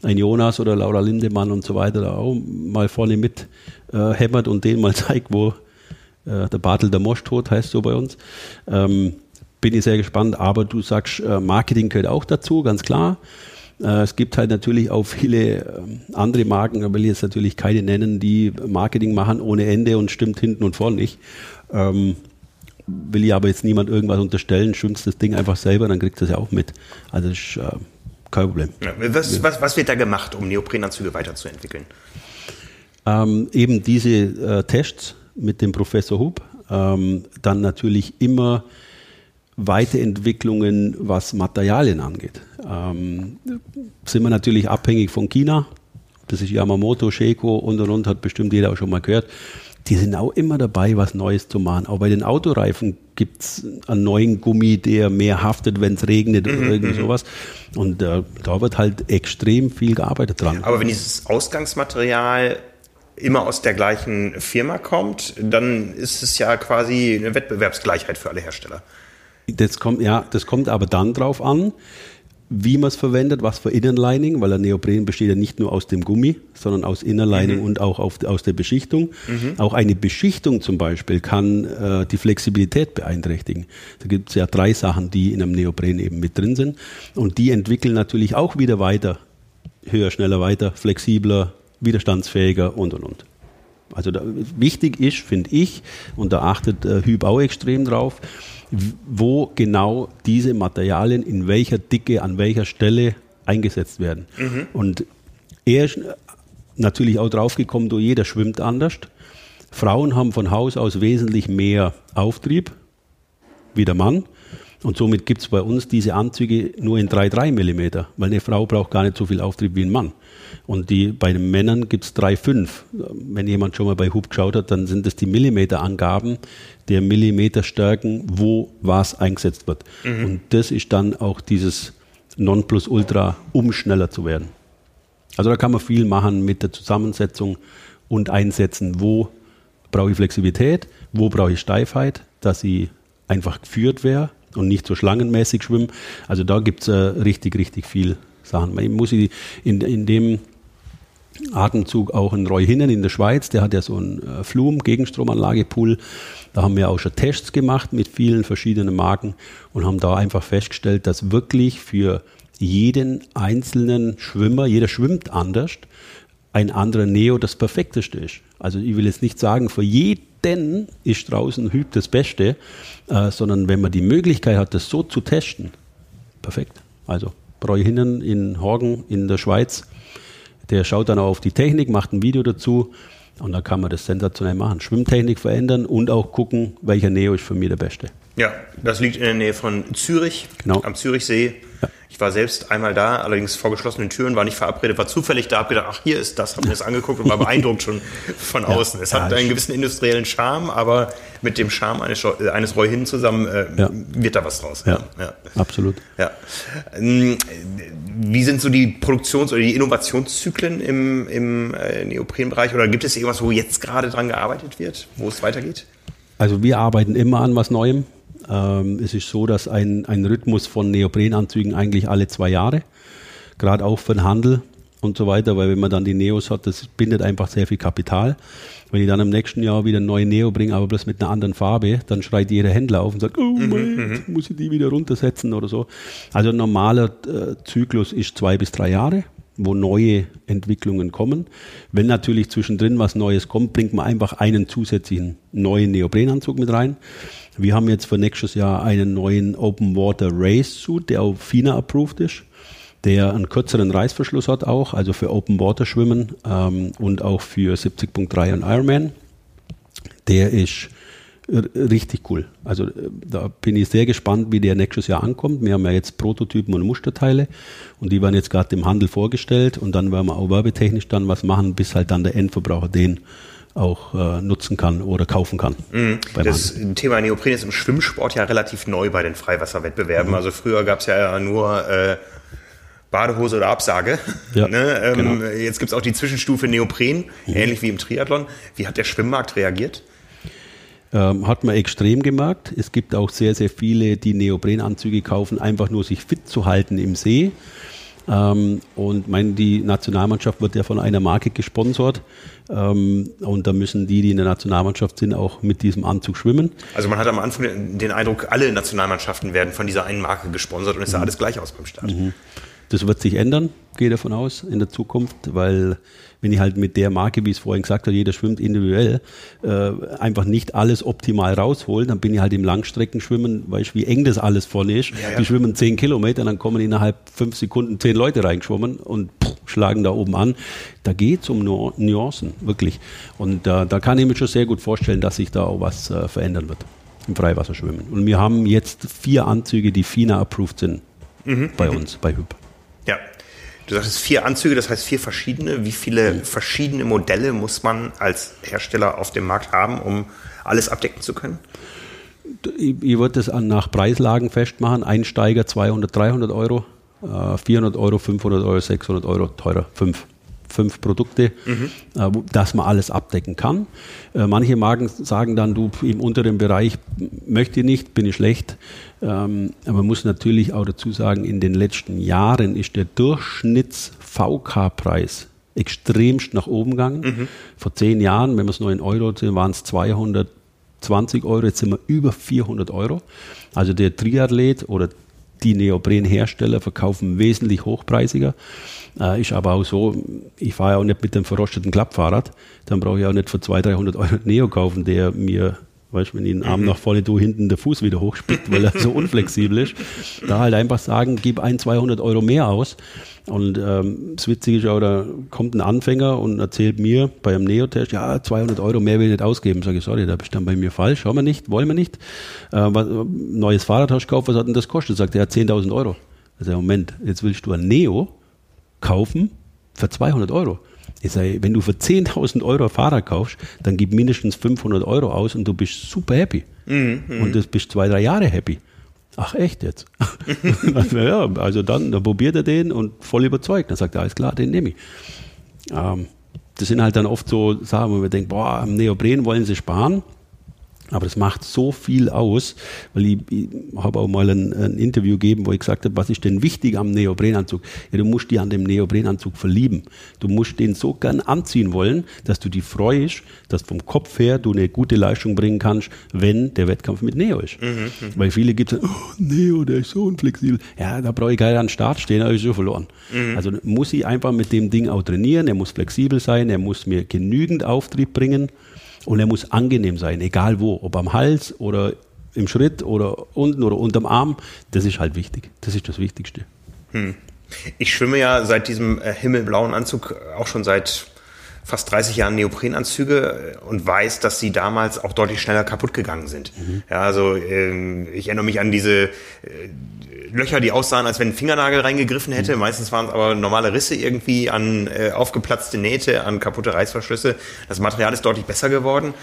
ein Jonas oder Laura Lindemann und so weiter da auch mal vorne mit äh, hämmert und denen mal zeigt, wo äh, der Bartel der Mosch tot heißt so bei uns. Ähm, bin ich sehr gespannt, aber du sagst, äh, Marketing gehört auch dazu, ganz klar. Äh, es gibt halt natürlich auch viele ähm, andere Marken, da will ich jetzt natürlich keine nennen, die Marketing machen ohne Ende und stimmt hinten und vorne nicht. Ähm, will ich aber jetzt niemand irgendwas unterstellen, schwimmst das Ding einfach selber, dann kriegst du es ja auch mit. Also das ist äh, kein Problem. Ja, was, was, was, wird da gemacht, um Neoprenanzüge weiterzuentwickeln? Ähm, eben diese äh, Tests mit dem Professor Hub, ähm, dann natürlich immer Weiterentwicklungen, was Materialien angeht. Ähm, sind wir natürlich abhängig von China. Das ist Yamamoto, Sheiko und und und, hat bestimmt jeder auch schon mal gehört. Die sind auch immer dabei, was Neues zu machen. Auch bei den Autoreifen gibt es einen neuen Gummi, der mehr haftet, wenn es regnet oder mhm, irgend mhm. sowas. Und äh, da wird halt extrem viel gearbeitet dran. Aber wenn dieses Ausgangsmaterial immer aus der gleichen Firma kommt, dann ist es ja quasi eine Wettbewerbsgleichheit für alle Hersteller. Das kommt, ja, das kommt aber dann drauf an, wie man es verwendet, was für Innenlining, weil der Neopren besteht ja nicht nur aus dem Gummi, sondern aus Innerlining mhm. und auch auf, aus der Beschichtung. Mhm. Auch eine Beschichtung zum Beispiel kann äh, die Flexibilität beeinträchtigen. Da gibt es ja drei Sachen, die in einem Neopren eben mit drin sind. Und die entwickeln natürlich auch wieder weiter, höher, schneller, weiter, flexibler, widerstandsfähiger und und und. Also da, wichtig ist, finde ich, und da achtet äh, Hüb auch extrem drauf, wo genau diese Materialien in welcher Dicke, an welcher Stelle eingesetzt werden. Mhm. Und er ist natürlich auch draufgekommen, du, jeder schwimmt anders. Frauen haben von Haus aus wesentlich mehr Auftrieb wie der Mann. Und somit gibt es bei uns diese Anzüge nur in 3,3 mm, weil eine Frau braucht gar nicht so viel Auftrieb wie ein Mann. Und die, bei den Männern gibt es 3,5. Wenn jemand schon mal bei Hub geschaut hat, dann sind das die Millimeterangaben der Millimeterstärken, wo was eingesetzt wird. Mhm. Und das ist dann auch dieses Nonplusultra, um schneller zu werden. Also da kann man viel machen mit der Zusammensetzung und einsetzen, wo brauche ich Flexibilität, wo brauche ich Steifheit, dass sie einfach geführt wäre und nicht so schlangenmäßig schwimmen. Also da gibt es äh, richtig, richtig viel Sachen. Man muss in, in dem Atemzug auch einen Roy Hinnen in der Schweiz, der hat ja so einen äh, Flum, Gegenstromanlagepool. Da haben wir auch schon Tests gemacht mit vielen verschiedenen Marken und haben da einfach festgestellt, dass wirklich für jeden einzelnen Schwimmer, jeder schwimmt anders, ein anderer Neo das perfekteste ist. Also ich will jetzt nicht sagen, für jeden ist draußen Hüb das Beste, äh, sondern wenn man die Möglichkeit hat, das so zu testen, perfekt. Also Breuhinnen in Horgen in der Schweiz, der schaut dann auch auf die Technik, macht ein Video dazu und dann kann man das sensationell machen. Schwimmtechnik verändern und auch gucken, welcher Neo ist für mich der beste. Ja, das liegt in der Nähe von Zürich, genau. am Zürichsee. Ja. Ich war selbst einmal da, allerdings vor geschlossenen Türen, war nicht verabredet, war zufällig da, habe gedacht, ach, hier ist das, habe mir das angeguckt und war beeindruckt schon von ja, außen. Es ja, hat einen gewissen industriellen Charme, aber mit dem Charme eines, äh, eines Roy Hin zusammen äh, wird da was draus. Ja, absolut. Ja. Ähm, wie sind so die Produktions- oder die Innovationszyklen im, im äh, Neoprenbereich? Oder gibt es irgendwas, wo jetzt gerade dran gearbeitet wird, wo es weitergeht? Also wir arbeiten immer an was Neuem. Ähm, es ist so, dass ein, ein Rhythmus von Neoprenanzügen eigentlich alle zwei Jahre, gerade auch für den Handel, und so weiter, weil wenn man dann die Neos hat, das bindet einfach sehr viel Kapital. Wenn ich dann im nächsten Jahr wieder ein neue Neo bringe, aber bloß mit einer anderen Farbe, dann schreit jeder Händler auf und sagt, oh mhm, mein, mhm. muss ich die wieder runtersetzen oder so. Also ein normaler äh, Zyklus ist zwei bis drei Jahre wo neue Entwicklungen kommen. Wenn natürlich zwischendrin was Neues kommt, bringt man einfach einen zusätzlichen neuen Neoprenanzug mit rein. Wir haben jetzt für nächstes Jahr einen neuen Open Water Race Suit, der auf FINA approved ist der einen kürzeren Reißverschluss hat auch, also für Open Water Schwimmen ähm, und auch für 70.3 und Ironman. Der ist richtig cool. Also äh, da bin ich sehr gespannt, wie der nächstes Jahr ankommt. Wir haben ja jetzt Prototypen und Musterteile und die werden jetzt gerade im Handel vorgestellt und dann werden wir auch werbetechnisch dann was machen, bis halt dann der Endverbraucher den auch äh, nutzen kann oder kaufen kann. Mhm. Das Handel. Thema Neopren ist im Schwimmsport ja relativ neu bei den Freiwasserwettbewerben. Mhm. Also früher gab es ja nur äh, Badehose oder Absage. Ja, ne? ähm, genau. Jetzt gibt es auch die Zwischenstufe Neopren, mhm. ähnlich wie im Triathlon. Wie hat der Schwimmmarkt reagiert? Ähm, hat man extrem gemerkt. Es gibt auch sehr, sehr viele, die Neoprenanzüge kaufen, einfach nur sich fit zu halten im See. Ähm, und mein, die Nationalmannschaft wird ja von einer Marke gesponsert. Ähm, und da müssen die, die in der Nationalmannschaft sind, auch mit diesem Anzug schwimmen. Also man hat am Anfang den Eindruck, alle Nationalmannschaften werden von dieser einen Marke gesponsert und es sah mhm. alles gleich aus beim Start. Mhm. Das wird sich ändern, gehe davon aus, in der Zukunft, weil wenn ich halt mit der Marke, wie es vorhin gesagt hat, jeder schwimmt individuell, äh, einfach nicht alles optimal rausholen, dann bin ich halt im Langstreckenschwimmen, weißt wie eng das alles vorne ist. Ja, ja. Die schwimmen zehn Kilometer, dann kommen innerhalb fünf Sekunden zehn Leute reingeschwommen und pff, schlagen da oben an. Da geht es um nu Nuancen, wirklich. Und äh, da kann ich mir schon sehr gut vorstellen, dass sich da auch was äh, verändern wird im Freiwasserschwimmen. Und wir haben jetzt vier Anzüge, die FINA-approved sind mhm. bei uns, bei HÜB. Ja. Du sagtest vier Anzüge, das heißt vier verschiedene. Wie viele mhm. verschiedene Modelle muss man als Hersteller auf dem Markt haben, um alles abdecken zu können? Ich, ich würde das nach Preislagen festmachen. Einsteiger 200, 300 Euro, 400 äh, Euro, 500 Euro, 600 Euro, teurer, fünf fünf Produkte, mhm. äh, dass man alles abdecken kann. Äh, manche Marken sagen dann, du im unteren Bereich möchte ich nicht, bin ich schlecht. Ähm, aber man muss natürlich auch dazu sagen, in den letzten Jahren ist der Durchschnitts-VK-Preis extremst nach oben gegangen. Mhm. Vor zehn Jahren, wenn wir es nur in Euro sehen, waren es 220 Euro, jetzt sind wir über 400 Euro. Also der Triathlet oder die Neoprenhersteller verkaufen wesentlich hochpreisiger. Äh, ist aber auch so, ich fahre ja auch nicht mit dem verrosteten Klappfahrrad, dann brauche ich auch nicht für 200, 300 Euro Neo kaufen, der mir Weißt wenn ich den Arm mhm. nach vorne tue, hinten der Fuß wieder hochspickt, weil er so unflexibel ist. Da halt einfach sagen, gib ein, 200 Euro mehr aus. Und ähm, das Witzige ist auch, da kommt ein Anfänger und erzählt mir bei einem Neo-Test, ja, 200 Euro mehr will ich nicht ausgeben. Sage ich, sorry, da bist du dann bei mir falsch, schauen wir nicht, wollen wir nicht. Äh, was, neues Fahrrad hast du gekauft, was hat denn das kostet? Sagt er, ja, 10.000 Euro. Also Moment, jetzt willst du ein Neo kaufen für 200 Euro. Ich sage, wenn du für 10.000 Euro Fahrrad kaufst, dann gib mindestens 500 Euro aus und du bist super happy. Mhm, mhm. und das bist zwei, drei Jahre happy. Ach echt jetzt? ja, also dann, dann probiert er den und voll überzeugt. Dann sagt er, alles klar, den nehme ich. Ähm, das sind halt dann oft so Sachen, wo wir denken, boah, am Neopren wollen sie sparen. Aber das macht so viel aus, weil ich, ich habe auch mal ein, ein, Interview gegeben, wo ich gesagt habe, was ist denn wichtig am Neoprenanzug? Ja, du musst dich an dem Neoprenanzug verlieben. Du musst den so gern anziehen wollen, dass du dich freust, dass vom Kopf her du eine gute Leistung bringen kannst, wenn der Wettkampf mit Neo ist. Mhm, mhm. weil viele gibt es, oh, Neo, der ist so unflexibel. Ja, da brauche ich gar nicht an den Start stehen, da habe ich so verloren. Mhm. Also muss ich einfach mit dem Ding auch trainieren, er muss flexibel sein, er muss mir genügend Auftrieb bringen. Und er muss angenehm sein, egal wo, ob am Hals oder im Schritt oder unten oder unterm Arm. Das ist halt wichtig. Das ist das Wichtigste. Hm. Ich schwimme ja seit diesem äh, himmelblauen Anzug auch schon seit fast 30 Jahren Neoprenanzüge äh, und weiß, dass sie damals auch deutlich schneller kaputt gegangen sind. Mhm. Ja, also ähm, ich erinnere mich an diese äh, Löcher, die aussahen, als wenn ein Fingernagel reingegriffen hätte. Mhm. Meistens waren es aber normale Risse irgendwie an äh, aufgeplatzte Nähte, an kaputte Reißverschlüsse. Das Material ist deutlich besser geworden.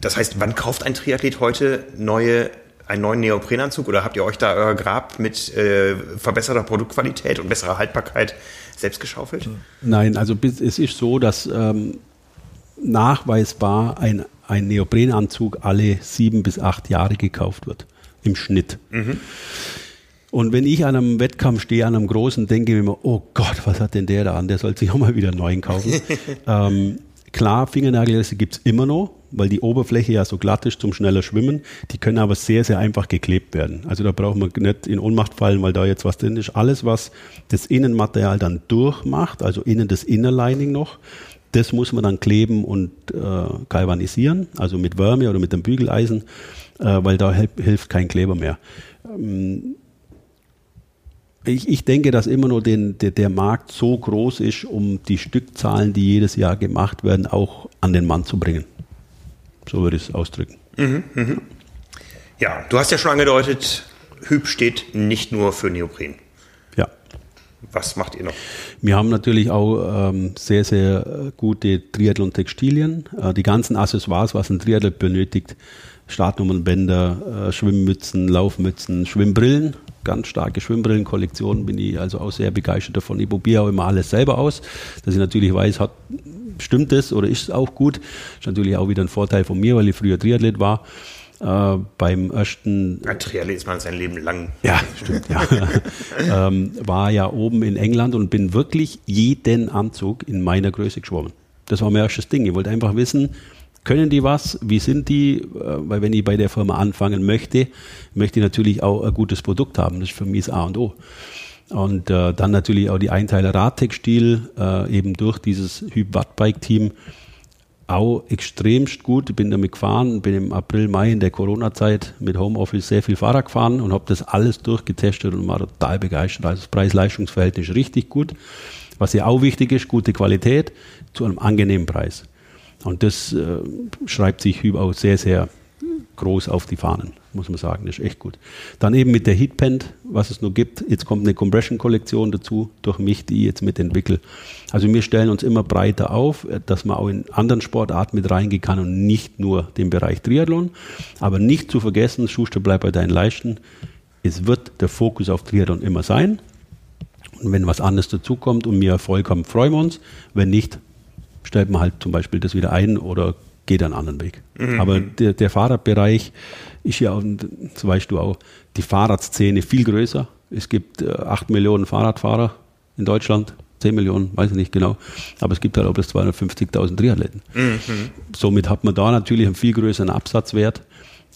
Das heißt, wann kauft ein Triathlet heute neue einen neuen Neoprenanzug oder habt ihr euch da euer Grab mit äh, verbesserter Produktqualität und besserer Haltbarkeit selbst geschaufelt? Nein, also es ist so, dass ähm, nachweisbar ein, ein Neoprenanzug alle sieben bis acht Jahre gekauft wird. Im Schnitt. Mhm. Und wenn ich an einem Wettkampf stehe, an einem großen, denke ich mir immer, oh Gott, was hat denn der da an? Der sollte sich auch mal wieder einen neuen kaufen. ähm, klar, Fingernagelliste gibt es immer noch, weil die Oberfläche ja so glatt ist zum schneller Schwimmen. Die können aber sehr, sehr einfach geklebt werden. Also da braucht man nicht in Ohnmacht fallen, weil da jetzt was drin ist. Alles, was das Innenmaterial dann durchmacht, also innen das Innerlining noch, das muss man dann kleben und äh, galvanisieren, also mit Wärme oder mit dem Bügeleisen, äh, weil da hilft kein Kleber mehr. Ähm, ich, ich denke, dass immer nur den, der, der Markt so groß ist, um die Stückzahlen, die jedes Jahr gemacht werden, auch an den Mann zu bringen. So würde ich es ausdrücken. Mhm, mh. Ja, du hast ja schon angedeutet, Hüb steht nicht nur für Neopren. Ja. Was macht ihr noch? Wir haben natürlich auch ähm, sehr, sehr gute Triathlon-Textilien. Äh, die ganzen Accessoires, was ein Triathlon benötigt, Startnummernbänder, äh, Schwimmmützen, Laufmützen, Schwimmbrillen, ganz starke Schwimmbrillenkollektion, bin ich also auch sehr begeistert davon. Ich probiere auch immer alles selber aus, dass ich natürlich weiß, hat, stimmt das oder ist es auch gut. Ist natürlich auch wieder ein Vorteil von mir, weil ich früher Triathlet war. Äh, beim ersten. Ein Triathlet ist man sein Leben lang. Ja, stimmt, ja. ähm, war ja oben in England und bin wirklich jeden Anzug in meiner Größe geschwommen. Das war mein erstes Ding. Ich wollte einfach wissen, können die was? Wie sind die? Äh, weil wenn ich bei der Firma anfangen möchte, möchte ich natürlich auch ein gutes Produkt haben. Das ist für mich das A und O. Und äh, dann natürlich auch die Einteile Radtextil, äh, eben durch dieses Hyp-Watt-Bike-Team auch extremst gut. Ich bin damit gefahren, bin im April, Mai in der Corona-Zeit mit Homeoffice sehr viel Fahrrad gefahren und habe das alles durchgetestet und war total begeistert. Also das Preis-Leistungs-Verhältnis richtig gut. Was ja auch wichtig ist, gute Qualität zu einem angenehmen Preis. Und das äh, schreibt sich auch sehr, sehr groß auf die Fahnen, muss man sagen. Das ist echt gut. Dann eben mit der Heatpant, was es nur gibt. Jetzt kommt eine Compression-Kollektion dazu, durch mich, die ich jetzt mitentwickle. Also wir stellen uns immer breiter auf, dass man auch in anderen Sportarten mit reingehen kann und nicht nur den Bereich Triathlon. Aber nicht zu vergessen, Schuster bleibt bei deinen Leisten. Es wird der Fokus auf Triathlon immer sein. Und wenn was anderes dazukommt und wir Erfolg haben, freuen wir uns. Wenn nicht, stellt man halt zum Beispiel das wieder ein oder geht einen anderen Weg. Mhm. Aber der, der, Fahrradbereich ist ja, und das weißt du auch, die Fahrradszene viel größer. Es gibt äh, 8 Millionen Fahrradfahrer in Deutschland, 10 Millionen, weiß ich nicht genau. Aber es gibt halt auch bis 250.000 Triathleten. Mhm. Somit hat man da natürlich einen viel größeren Absatzwert.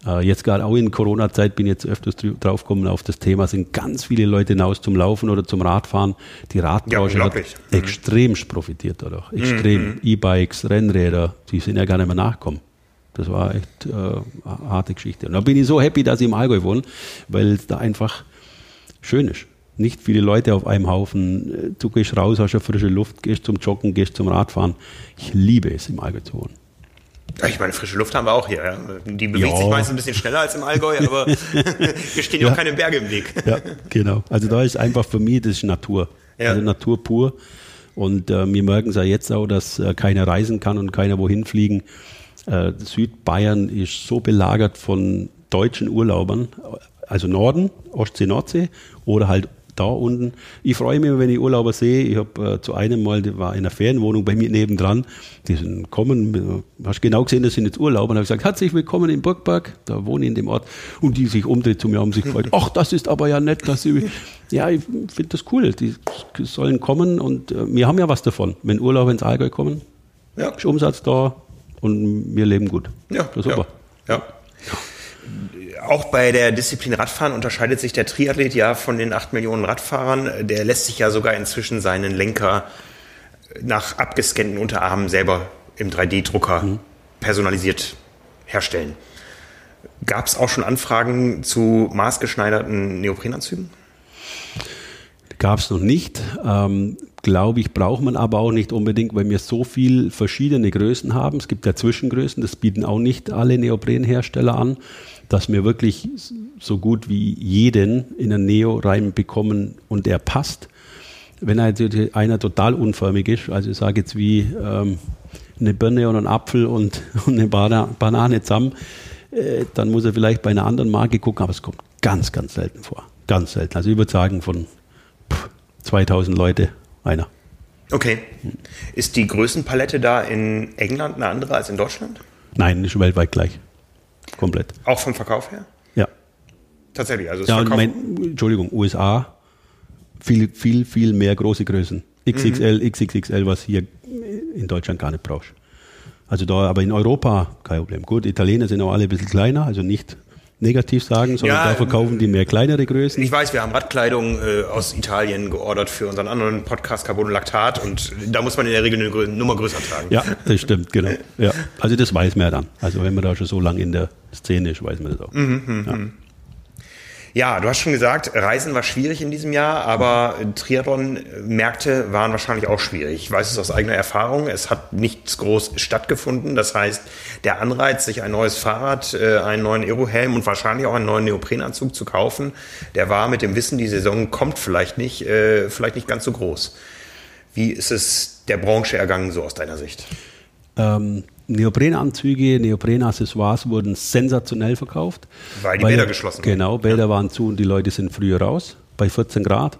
Äh, jetzt gerade auch in Corona-Zeit bin ich jetzt öfters draufgekommen auf das Thema, sind ganz viele Leute hinaus zum Laufen oder zum Radfahren. Die Radbranche ja, hat mhm. extrem profitiert dadurch. Extrem. Mhm. E-Bikes, Rennräder, die sind ja gar nicht mehr nachkommen. Das war echt äh, eine harte Geschichte. Und da bin ich so happy, dass ich im Allgäu wohne, weil es da einfach schön ist. Nicht viele Leute auf einem Haufen. Du gehst raus, hast eine frische Luft, gehst zum Joggen, gehst zum Radfahren. Ich liebe es, im Allgäu zu wohnen. Ich meine, frische Luft haben wir auch hier. Ja. Die bewegt ja. sich meistens ein bisschen schneller als im Allgäu, aber hier stehen ja auch keine Berge im Weg. ja, genau. Also da ist einfach für mich, das ist Natur. Ja. Also Natur pur. Und äh, wir merken es ja jetzt auch, dass äh, keiner reisen kann und keiner wohin fliegen. Äh, Südbayern ist so belagert von deutschen Urlaubern, also Norden, Ostsee, Nordsee oder halt da unten. Ich freue mich, wenn ich Urlauber sehe. Ich habe äh, zu einem Mal, die war in einer Ferienwohnung bei mir nebendran, die sind kommen, hast genau gesehen, das sind jetzt Urlauber. Und habe gesagt, herzlich willkommen in Burgberg, da wohne ich in dem Ort. Und die sich umdreht zu mir, haben sich gefreut, ach, das ist aber ja nett, dass sie, ja, ich finde das cool, die sollen kommen und äh, wir haben ja was davon, wenn Urlauber ins Allgäu kommen. Ja. Ist Umsatz da und wir leben gut. Ja, das ist super. ja. ja auch bei der Disziplin Radfahren unterscheidet sich der Triathlet ja von den acht Millionen Radfahrern. Der lässt sich ja sogar inzwischen seinen Lenker nach abgescannten Unterarmen selber im 3D-Drucker mhm. personalisiert herstellen. Gab es auch schon Anfragen zu maßgeschneiderten Neoprenanzügen? Gab es noch nicht. Ähm, Glaube ich, braucht man aber auch nicht unbedingt, weil wir so viel verschiedene Größen haben. Es gibt ja Zwischengrößen, das bieten auch nicht alle Neoprenhersteller an dass wir wirklich so gut wie jeden in einen Neo reinbekommen und der passt. Wenn einer total unförmig ist, also ich sage jetzt wie ähm, eine Birne und ein Apfel und, und eine Banane zusammen, äh, dann muss er vielleicht bei einer anderen Marke gucken, aber es kommt ganz, ganz selten vor. Ganz selten. Also ich würde sagen, von pff, 2000 Leute einer. Okay. Ist die Größenpalette da in England eine andere als in Deutschland? Nein, ist weltweit gleich. Komplett. Auch vom Verkauf her? Ja. Tatsächlich, also Ja, mein, Entschuldigung, USA, viel, viel, viel mehr große Größen. XXL, Mhm. XXXL, was hier in Deutschland gar nicht brauchst. Also da, aber in Europa kein Problem. Gut, Italiener sind auch alle ein bisschen kleiner, also nicht negativ sagen, sondern Ja, da verkaufen die mehr kleinere Größen. Ich weiß, wir haben Radkleidung äh, aus Italien geordert für unseren anderen Podcast Carbon Lactat und da muss man in der Regel eine Grö- Nummer größer tragen. Ja, das stimmt, genau. Ja. Also das weiß man ja dann. Also wenn man da schon so lange in der Szene ist, weiß man das auch. Mhm. Ja, du hast schon gesagt, Reisen war schwierig in diesem Jahr, aber Triathlon-Märkte waren wahrscheinlich auch schwierig. Ich weiß es aus eigener Erfahrung. Es hat nichts groß stattgefunden. Das heißt, der Anreiz, sich ein neues Fahrrad, äh, einen neuen Aerohelm und wahrscheinlich auch einen neuen Neoprenanzug zu kaufen, der war mit dem Wissen, die Saison kommt vielleicht nicht, äh, vielleicht nicht ganz so groß. Wie ist es der Branche ergangen, so aus deiner Sicht? Ähm, Neoprenanzüge, Neoprenaccessoires wurden sensationell verkauft. Weil die Bäder geschlossen waren. Genau, Bäder waren zu und die Leute sind früher raus, bei 14 Grad.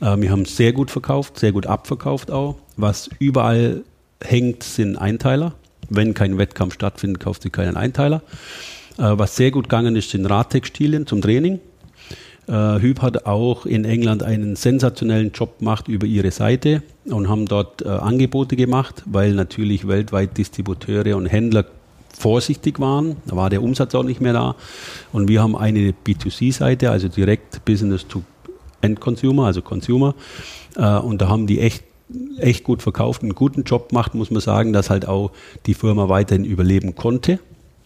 Äh, wir haben sehr gut verkauft, sehr gut abverkauft auch. Was überall hängt, sind Einteiler. Wenn kein Wettkampf stattfindet, kauft sich keinen Einteiler. Äh, was sehr gut gegangen ist, sind Radtextilien zum Training. Äh, Hüb hat auch in England einen sensationellen Job gemacht über ihre Seite und haben dort äh, Angebote gemacht, weil natürlich weltweit Distributeure und Händler vorsichtig waren. Da war der Umsatz auch nicht mehr da. Und wir haben eine B2C-Seite, also direkt Business to End Consumer, also Consumer. Äh, und da haben die echt echt gut verkauft, einen guten Job gemacht, muss man sagen, dass halt auch die Firma weiterhin überleben konnte,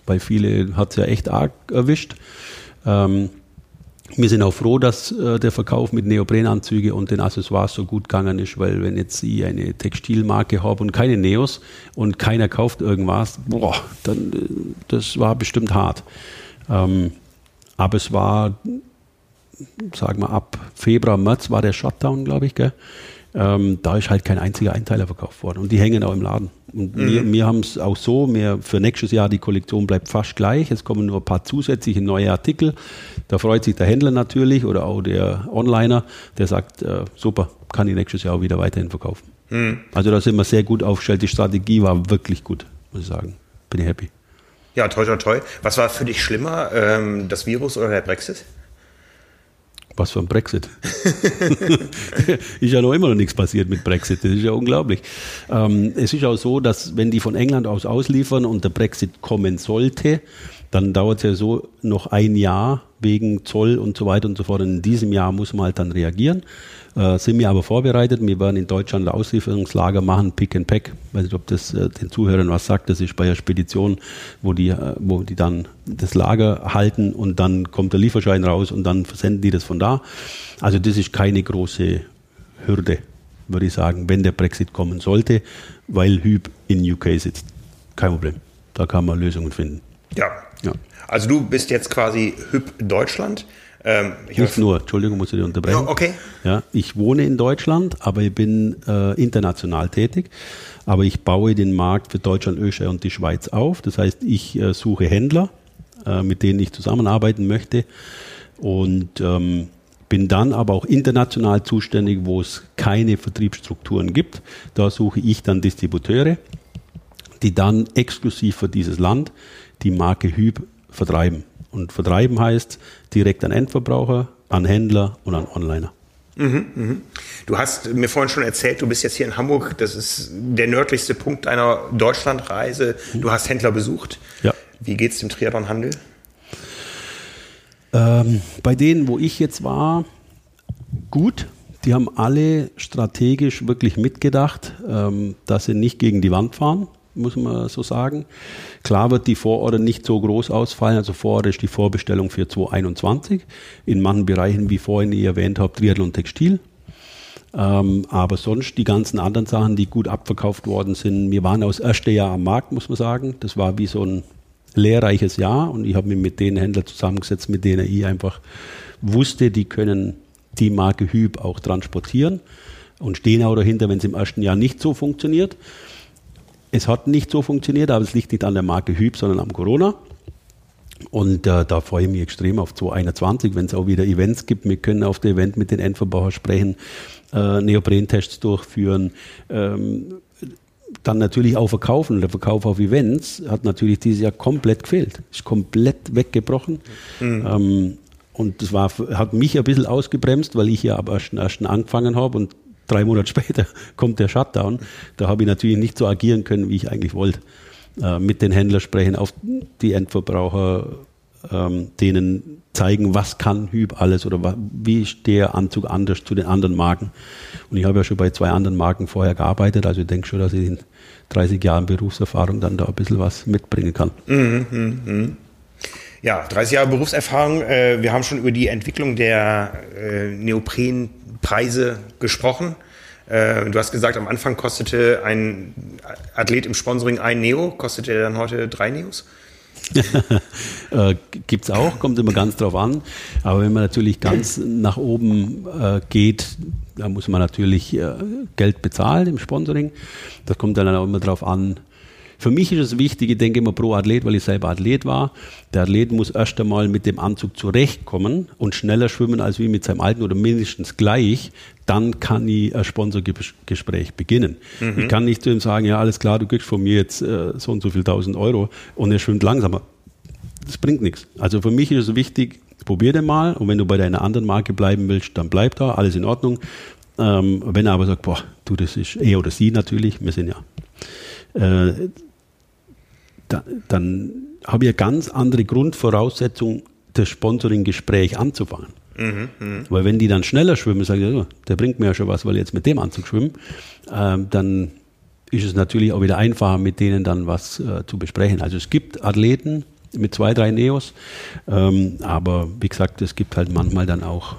weil viele hat es ja echt arg erwischt. Ähm, wir sind auch froh, dass äh, der Verkauf mit Neoprenanzüge und den Accessoires so gut gegangen ist, weil wenn jetzt ich eine Textilmarke habe und keine Neos und keiner kauft irgendwas, boah, dann äh, das war bestimmt hart. Ähm, aber es war, sagen wir ab Februar, März war der Shutdown, glaube ich, gell? Ähm, da ist halt kein einziger Einteiler verkauft worden und die hängen auch im Laden. Und wir, wir haben es auch so, wir, für nächstes Jahr die Kollektion bleibt fast gleich. Es kommen nur ein paar zusätzliche neue Artikel. Da freut sich der Händler natürlich oder auch der Onliner, der sagt, äh, super, kann ich nächstes Jahr auch wieder weiterhin verkaufen. Also da sind wir sehr gut aufgestellt. Die Strategie war wirklich gut, muss ich sagen. Bin ich happy. Ja, toi, toi, toi. Was war für dich schlimmer, ähm, das Virus oder der Brexit? Was für ein Brexit. ist ja noch immer noch nichts passiert mit Brexit. Das ist ja unglaublich. Ähm, es ist auch so, dass wenn die von England aus ausliefern und der Brexit kommen sollte, dann dauert es ja so noch ein Jahr wegen Zoll und so weiter und so fort. Und in diesem Jahr muss man halt dann reagieren. Äh, sind wir aber vorbereitet. Wir werden in Deutschland ein Auslieferungslager machen, Pick and Pack. Ich weiß nicht, ob das äh, den Zuhörern was sagt. Das ist bei der Spedition, wo die, äh, wo die dann das Lager halten und dann kommt der Lieferschein raus und dann versenden die das von da. Also das ist keine große Hürde, würde ich sagen, wenn der Brexit kommen sollte, weil Hüb in UK sitzt. Kein Problem. Da kann man Lösungen finden. Ja. Ja. Also du bist jetzt quasi Hüb Deutschland. Ähm, ich Nicht nur, Entschuldigung, muss ich dir unterbrechen. Ja, okay. Ja, ich wohne in Deutschland, aber ich bin äh, international tätig. Aber ich baue den Markt für Deutschland, Österreich und die Schweiz auf. Das heißt, ich äh, suche Händler, äh, mit denen ich zusammenarbeiten möchte. Und ähm, bin dann aber auch international zuständig, wo es keine Vertriebsstrukturen gibt. Da suche ich dann Distributeure, die dann exklusiv für dieses Land die Marke Hüb vertreiben. Und vertreiben heißt direkt an Endverbraucher, an Händler und an Onliner. Du hast mir vorhin schon erzählt, du bist jetzt hier in Hamburg. Das ist der nördlichste Punkt deiner Deutschlandreise. Du hast Händler besucht. Ja. Wie geht's dem Triathlon-Handel? Ähm, bei denen, wo ich jetzt war, gut. Die haben alle strategisch wirklich mitgedacht, ähm, dass sie nicht gegen die Wand fahren, muss man so sagen. Klar wird die Vororder nicht so groß ausfallen. Also Vororder ist die Vorbestellung für 2021. In manchen Bereichen, wie vorhin ich erwähnt habe, Triathlon Textil. Ähm, aber sonst die ganzen anderen Sachen, die gut abverkauft worden sind. Wir waren aus erste Jahr am Markt, muss man sagen. Das war wie so ein lehrreiches Jahr und ich habe mich mit den Händlern zusammengesetzt, mit denen ich einfach wusste, die können die Marke Hüb auch transportieren und stehen auch dahinter, wenn es im ersten Jahr nicht so funktioniert. Es hat nicht so funktioniert, aber es liegt nicht an der Marke Hüb, sondern am Corona. Und äh, da freue ich mich extrem auf 2021, wenn es auch wieder Events gibt. Wir können auf dem Event mit den Endverbrauchern sprechen, äh, Neoprentests durchführen, ähm, dann natürlich auch verkaufen. Der Verkauf auf Events hat natürlich dieses Jahr komplett gefehlt, ist komplett weggebrochen. Ähm, und das war, hat mich ein bisschen ausgebremst, weil ich ja ab 1.1. angefangen habe und drei Monate später kommt der Shutdown. Da habe ich natürlich nicht so agieren können, wie ich eigentlich wollte. Äh, mit den Händlern sprechen, auf die Endverbraucher, ähm, denen zeigen, was kann Hüb alles oder wie ist der Anzug anders zu den anderen Marken. Und ich habe ja schon bei zwei anderen Marken vorher gearbeitet, also ich denke schon, dass ich in 30 Jahren Berufserfahrung dann da ein bisschen was mitbringen kann. Mhm, mh, mh. Ja, 30 Jahre Berufserfahrung. Äh, wir haben schon über die Entwicklung der äh, Neoprenpreise gesprochen. Äh, du hast gesagt, am Anfang kostete ein Athlet im Sponsoring ein Neo, kostete er dann heute drei Neos? äh, Gibt es auch, kommt immer ganz drauf an. Aber wenn man natürlich ganz nach oben geht, da muss man natürlich Geld bezahlen im Sponsoring. Das kommt dann auch immer drauf an, für mich ist es wichtig, ich denke immer pro Athlet, weil ich selber Athlet war. Der Athlet muss erst einmal mit dem Anzug zurechtkommen und schneller schwimmen als wie mit seinem alten oder mindestens gleich. Dann kann ich ein Sponsorgespräch beginnen. Mhm. Ich kann nicht zu ihm sagen, ja, alles klar, du kriegst von mir jetzt äh, so und so viel tausend Euro und er schwimmt langsamer. Das bringt nichts. Also für mich ist es wichtig, probier den mal und wenn du bei deiner anderen Marke bleiben willst, dann bleib da, alles in Ordnung. Ähm, wenn er aber sagt, boah, du, das ist er oder sie natürlich, wir sind ja äh, da, dann habe ich eine ganz andere Grundvoraussetzung, das Sponsoring-Gespräch anzufangen. Mhm, mh. Weil wenn die dann schneller schwimmen, sagen sie, oh, der bringt mir ja schon was, weil ich jetzt mit dem Anzug schwimmen, ähm, dann ist es natürlich auch wieder einfacher, mit denen dann was äh, zu besprechen. Also es gibt Athleten mit zwei, drei Neos, ähm, aber wie gesagt, es gibt halt manchmal dann auch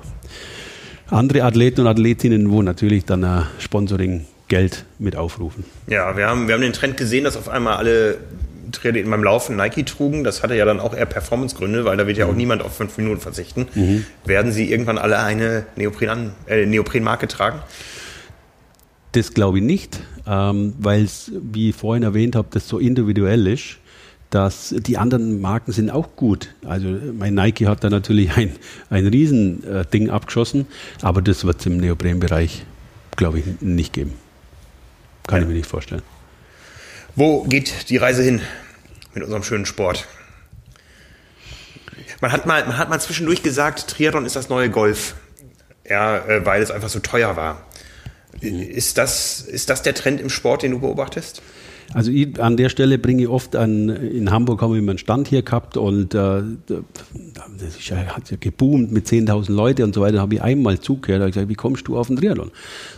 andere Athleten und Athletinnen, wo natürlich dann ein Sponsoring Geld mit aufrufen. Ja, wir haben, wir haben den Trend gesehen, dass auf einmal alle Triathleten beim Laufen Nike trugen, das hatte ja dann auch eher Performancegründe, weil da wird ja auch mhm. niemand auf fünf Minuten verzichten. Mhm. Werden sie irgendwann alle eine Neopren äh, Neoprenmarke tragen? Das glaube ich nicht, ähm, weil es, wie ich vorhin erwähnt habe, das so individuell ist, dass die anderen Marken sind auch gut. Also mein Nike hat da natürlich ein, ein Riesending äh, abgeschossen, aber das wird es im Neoprenbereich, glaube ich, nicht geben. Kann ja. ich mir nicht vorstellen. Wo geht die Reise hin mit unserem schönen Sport? Man hat mal, man hat mal zwischendurch gesagt, Triathlon ist das neue Golf. Ja, äh, weil es einfach so teuer war. Ist das, ist das der Trend im Sport, den du beobachtest? Also ich, an der Stelle bringe ich oft an, in Hamburg haben wir einen Stand hier gehabt und äh, das ist ja, hat ja geboomt mit 10.000 Leute und so weiter. Da habe ich einmal zugehört, habe gesagt, wie kommst du auf den Triathlon?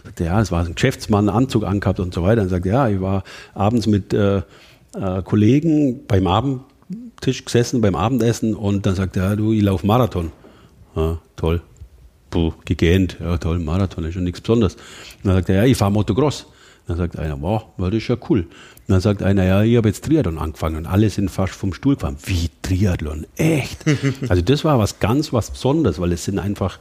Sagte, ja, es war ein Geschäftsmann, Anzug angehabt und so weiter. Und sagte, ja, ich war abends mit äh, äh, Kollegen beim Abendtisch gesessen, beim Abendessen und dann sagte er, ja, du, ich laufe Marathon. Ja, toll. Puh, gegähnt. Ja, toll, Marathon ist schon nichts Besonderes. Und dann sagte er, ja, ich fahre Motocross. Dann sagt einer, wow, das ist ja cool. Und dann sagt einer, ja, ich habe jetzt Triathlon angefangen. Alle sind fast vom Stuhl gefahren. Wie Triathlon? Echt? also das war was ganz was Besonderes, weil es sind einfach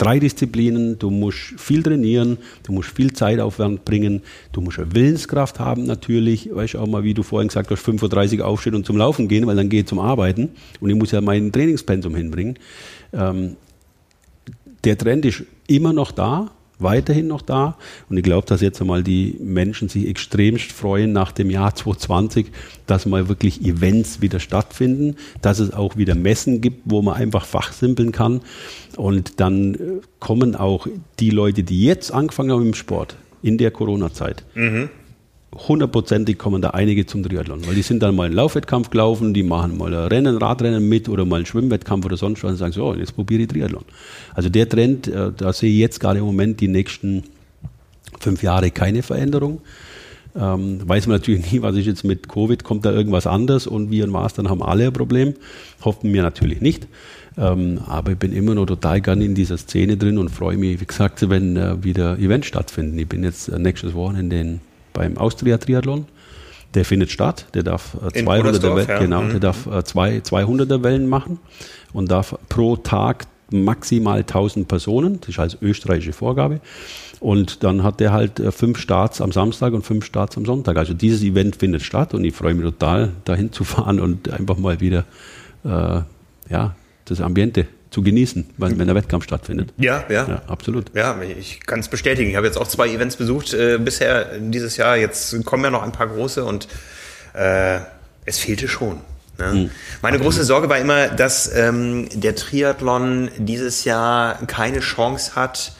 drei Disziplinen. Du musst viel trainieren, du musst viel Zeitaufwand bringen, du musst eine Willenskraft haben natürlich. Weißt du auch mal, wie du vorhin gesagt hast, 5.30 Uhr aufstehen und zum Laufen gehen, weil dann gehe ich zum Arbeiten und ich muss ja mein Trainingspensum hinbringen. Ähm, der Trend ist immer noch da weiterhin noch da. Und ich glaube, dass jetzt einmal die Menschen sich extremst freuen nach dem Jahr 2020, dass mal wirklich Events wieder stattfinden, dass es auch wieder Messen gibt, wo man einfach fachsimpeln kann. Und dann äh, kommen auch die Leute, die jetzt angefangen haben im Sport, in der Corona-Zeit, mhm hundertprozentig kommen da einige zum Triathlon, weil die sind dann mal einen Laufwettkampf gelaufen, die machen mal ein Rennen, Radrennen mit oder mal einen Schwimmwettkampf oder sonst was und sagen so, oh, jetzt probiere ich Triathlon. Also der Trend, äh, da sehe ich jetzt gerade im Moment die nächsten fünf Jahre keine Veränderung. Ähm, weiß man natürlich nie, was ist jetzt mit Covid, kommt da irgendwas anders und wir in Mastern haben alle ein Problem. Hoffen wir natürlich nicht. Ähm, aber ich bin immer noch total gern in dieser Szene drin und freue mich, wie gesagt, wenn äh, wieder Events stattfinden. Ich bin jetzt äh, nächstes Wochenende in beim Austria Triathlon. Der findet statt. Der darf äh, 200er Wellen, ja. genau, mhm. der darf äh, zwei, 200er Wellen machen und darf pro Tag maximal 1000 Personen. Das ist als österreichische Vorgabe. Und dann hat der halt äh, fünf Starts am Samstag und fünf Starts am Sonntag. Also dieses Event findet statt und ich freue mich total, dahin zu fahren und einfach mal wieder äh, ja, das Ambiente zu genießen, wenn, wenn der Wettkampf stattfindet. Ja, ja. ja absolut. Ja, ich kann es bestätigen. Ich habe jetzt auch zwei Events besucht äh, bisher dieses Jahr. Jetzt kommen ja noch ein paar große und äh, es fehlte schon. Ne? Mhm. Meine große Sorge war immer, dass ähm, der Triathlon dieses Jahr keine Chance hat,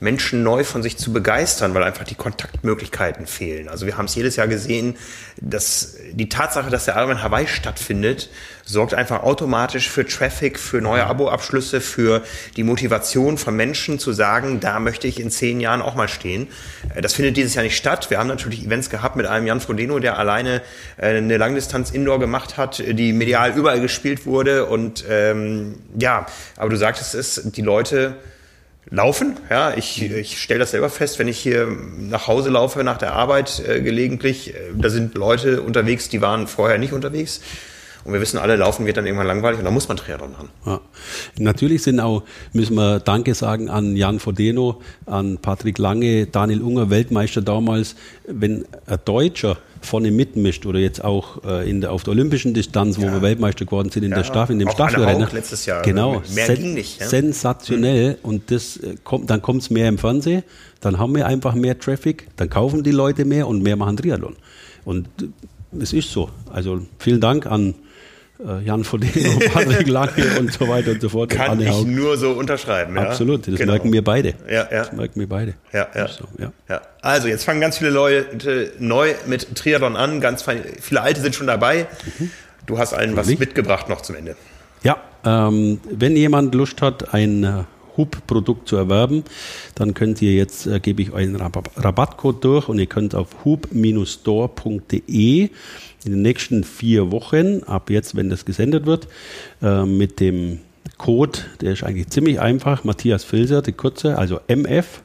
Menschen neu von sich zu begeistern, weil einfach die Kontaktmöglichkeiten fehlen. Also wir haben es jedes Jahr gesehen, dass die Tatsache, dass der Ironman Hawaii stattfindet, sorgt einfach automatisch für Traffic, für neue Abo-Abschlüsse, für die Motivation von Menschen zu sagen, da möchte ich in zehn Jahren auch mal stehen. Äh, das findet dieses Jahr nicht statt. Wir haben natürlich Events gehabt mit einem Jan Frodeno, der alleine äh, eine Langdistanz Indoor gemacht hat, die medial überall gespielt wurde. Und ähm, ja, aber du sagtest es, die Leute Laufen, ja, ich, ich stelle das selber fest, wenn ich hier nach Hause laufe nach der Arbeit äh, gelegentlich, äh, da sind Leute unterwegs, die waren vorher nicht unterwegs. Und wir wissen alle, Laufen wird dann irgendwann langweilig und da muss man Triathlon machen. Ja. Natürlich sind auch, müssen wir Danke sagen an Jan Fodeno, an Patrick Lange, Daniel Unger, Weltmeister damals. Wenn ein Deutscher vorne mitmischt oder jetzt auch äh, in der, auf der olympischen Distanz, wo ja. wir Weltmeister geworden sind in ja. der Staffel, in dem Staffelrennen. letztes Jahr. Genau, mehr sen ging nicht. Ja? Sensationell mhm. und das äh, kommt, dann kommt es mehr im Fernsehen, dann haben wir einfach mehr Traffic, dann kaufen die Leute mehr und mehr machen Triathlon. Und äh, es ist so. Also vielen Dank an Jan Fodeno, Patrick Lange und so weiter und so fort. Kann ich Haug. nur so unterschreiben. Absolut, das genau. merken wir beide. Ja, ja. Das merken wir beide. Ja, ja. So, ja. ja. Also jetzt fangen ganz viele Leute neu mit Triathlon an, ganz viele Alte sind schon dabei. Mhm. Du hast allen was mitgebracht noch zum Ende. Ja, ähm, wenn jemand Lust hat, ein äh, Hub-Produkt zu erwerben, dann könnt ihr jetzt, äh, gebe ich euch einen Rabattcode durch und ihr könnt auf hub-store.de in den nächsten vier Wochen, ab jetzt, wenn das gesendet wird, äh, mit dem Code, der ist eigentlich ziemlich einfach, Matthias Filser, die kurze, also MF,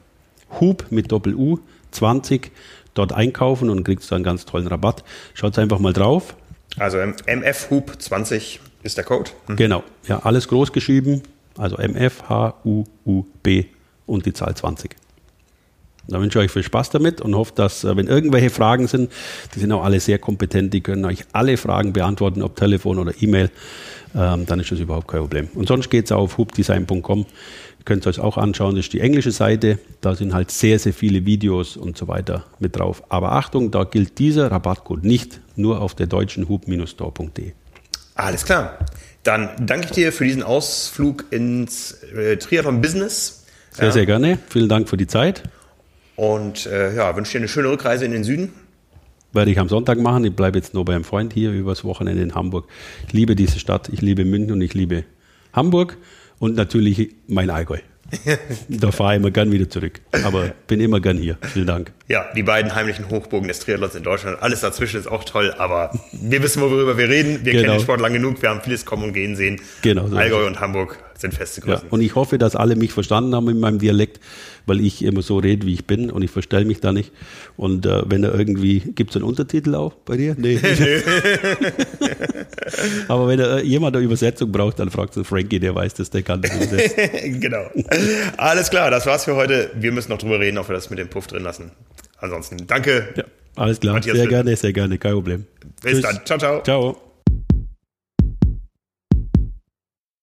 Hub mit Doppel-U, 20, dort einkaufen und kriegst du einen ganz tollen Rabatt. Schaut einfach mal drauf. Also MF Hub 20 ist der Code. Mhm. Genau, ja, alles groß geschrieben, also MF, H, U, U, B und die Zahl 20. Da wünsche ich euch viel Spaß damit und hoffe, dass, äh, wenn irgendwelche Fragen sind, die sind auch alle sehr kompetent, die können euch alle Fragen beantworten, ob Telefon oder E-Mail, ähm, dann ist das überhaupt kein Problem. Und sonst geht es auf hubdesign.com, ihr könnt es euch auch anschauen, das ist die englische Seite, da sind halt sehr, sehr viele Videos und so weiter mit drauf. Aber Achtung, da gilt dieser Rabattcode nicht, nur auf der deutschen hub-store.de. Alles klar. Dann danke ich dir für diesen Ausflug ins äh, Triathlon-Business. Sehr, ja. sehr gerne. Vielen Dank für die Zeit. Und äh, ja, wünsche dir eine schöne Rückreise in den Süden. Werde ich am Sonntag machen. Ich bleibe jetzt nur bei einem Freund hier übers Wochenende in Hamburg. Ich liebe diese Stadt, ich liebe München und ich liebe Hamburg und natürlich mein Allgäu. da fahre ich immer gern wieder zurück. Aber bin immer gern hier. Vielen Dank. Ja, die beiden heimlichen Hochbogen des Triathlons in Deutschland. Alles dazwischen ist auch toll, aber wir wissen, worüber wir reden. Wir genau. kennen den Sport lang genug. Wir haben vieles kommen und gehen sehen. Genau. So Allgäu und Hamburg sind feste Größen. Ja, und ich hoffe, dass alle mich verstanden haben in meinem Dialekt, weil ich immer so rede, wie ich bin und ich verstelle mich da nicht. Und äh, wenn er irgendwie, gibt es einen Untertitel auch bei dir? Nee. Aber wenn er, äh, jemand eine Übersetzung braucht, dann fragt du Frankie, der weiß das, der kann das übersetzen. genau. Alles klar, das war's für heute. Wir müssen noch drüber reden, ob wir das mit dem Puff drin lassen. Ansonsten, danke. Ja, alles klar. Matthias sehr gerne, sehr gerne, kein Problem. Bis Tschüss. dann. Ciao, ciao. Ciao.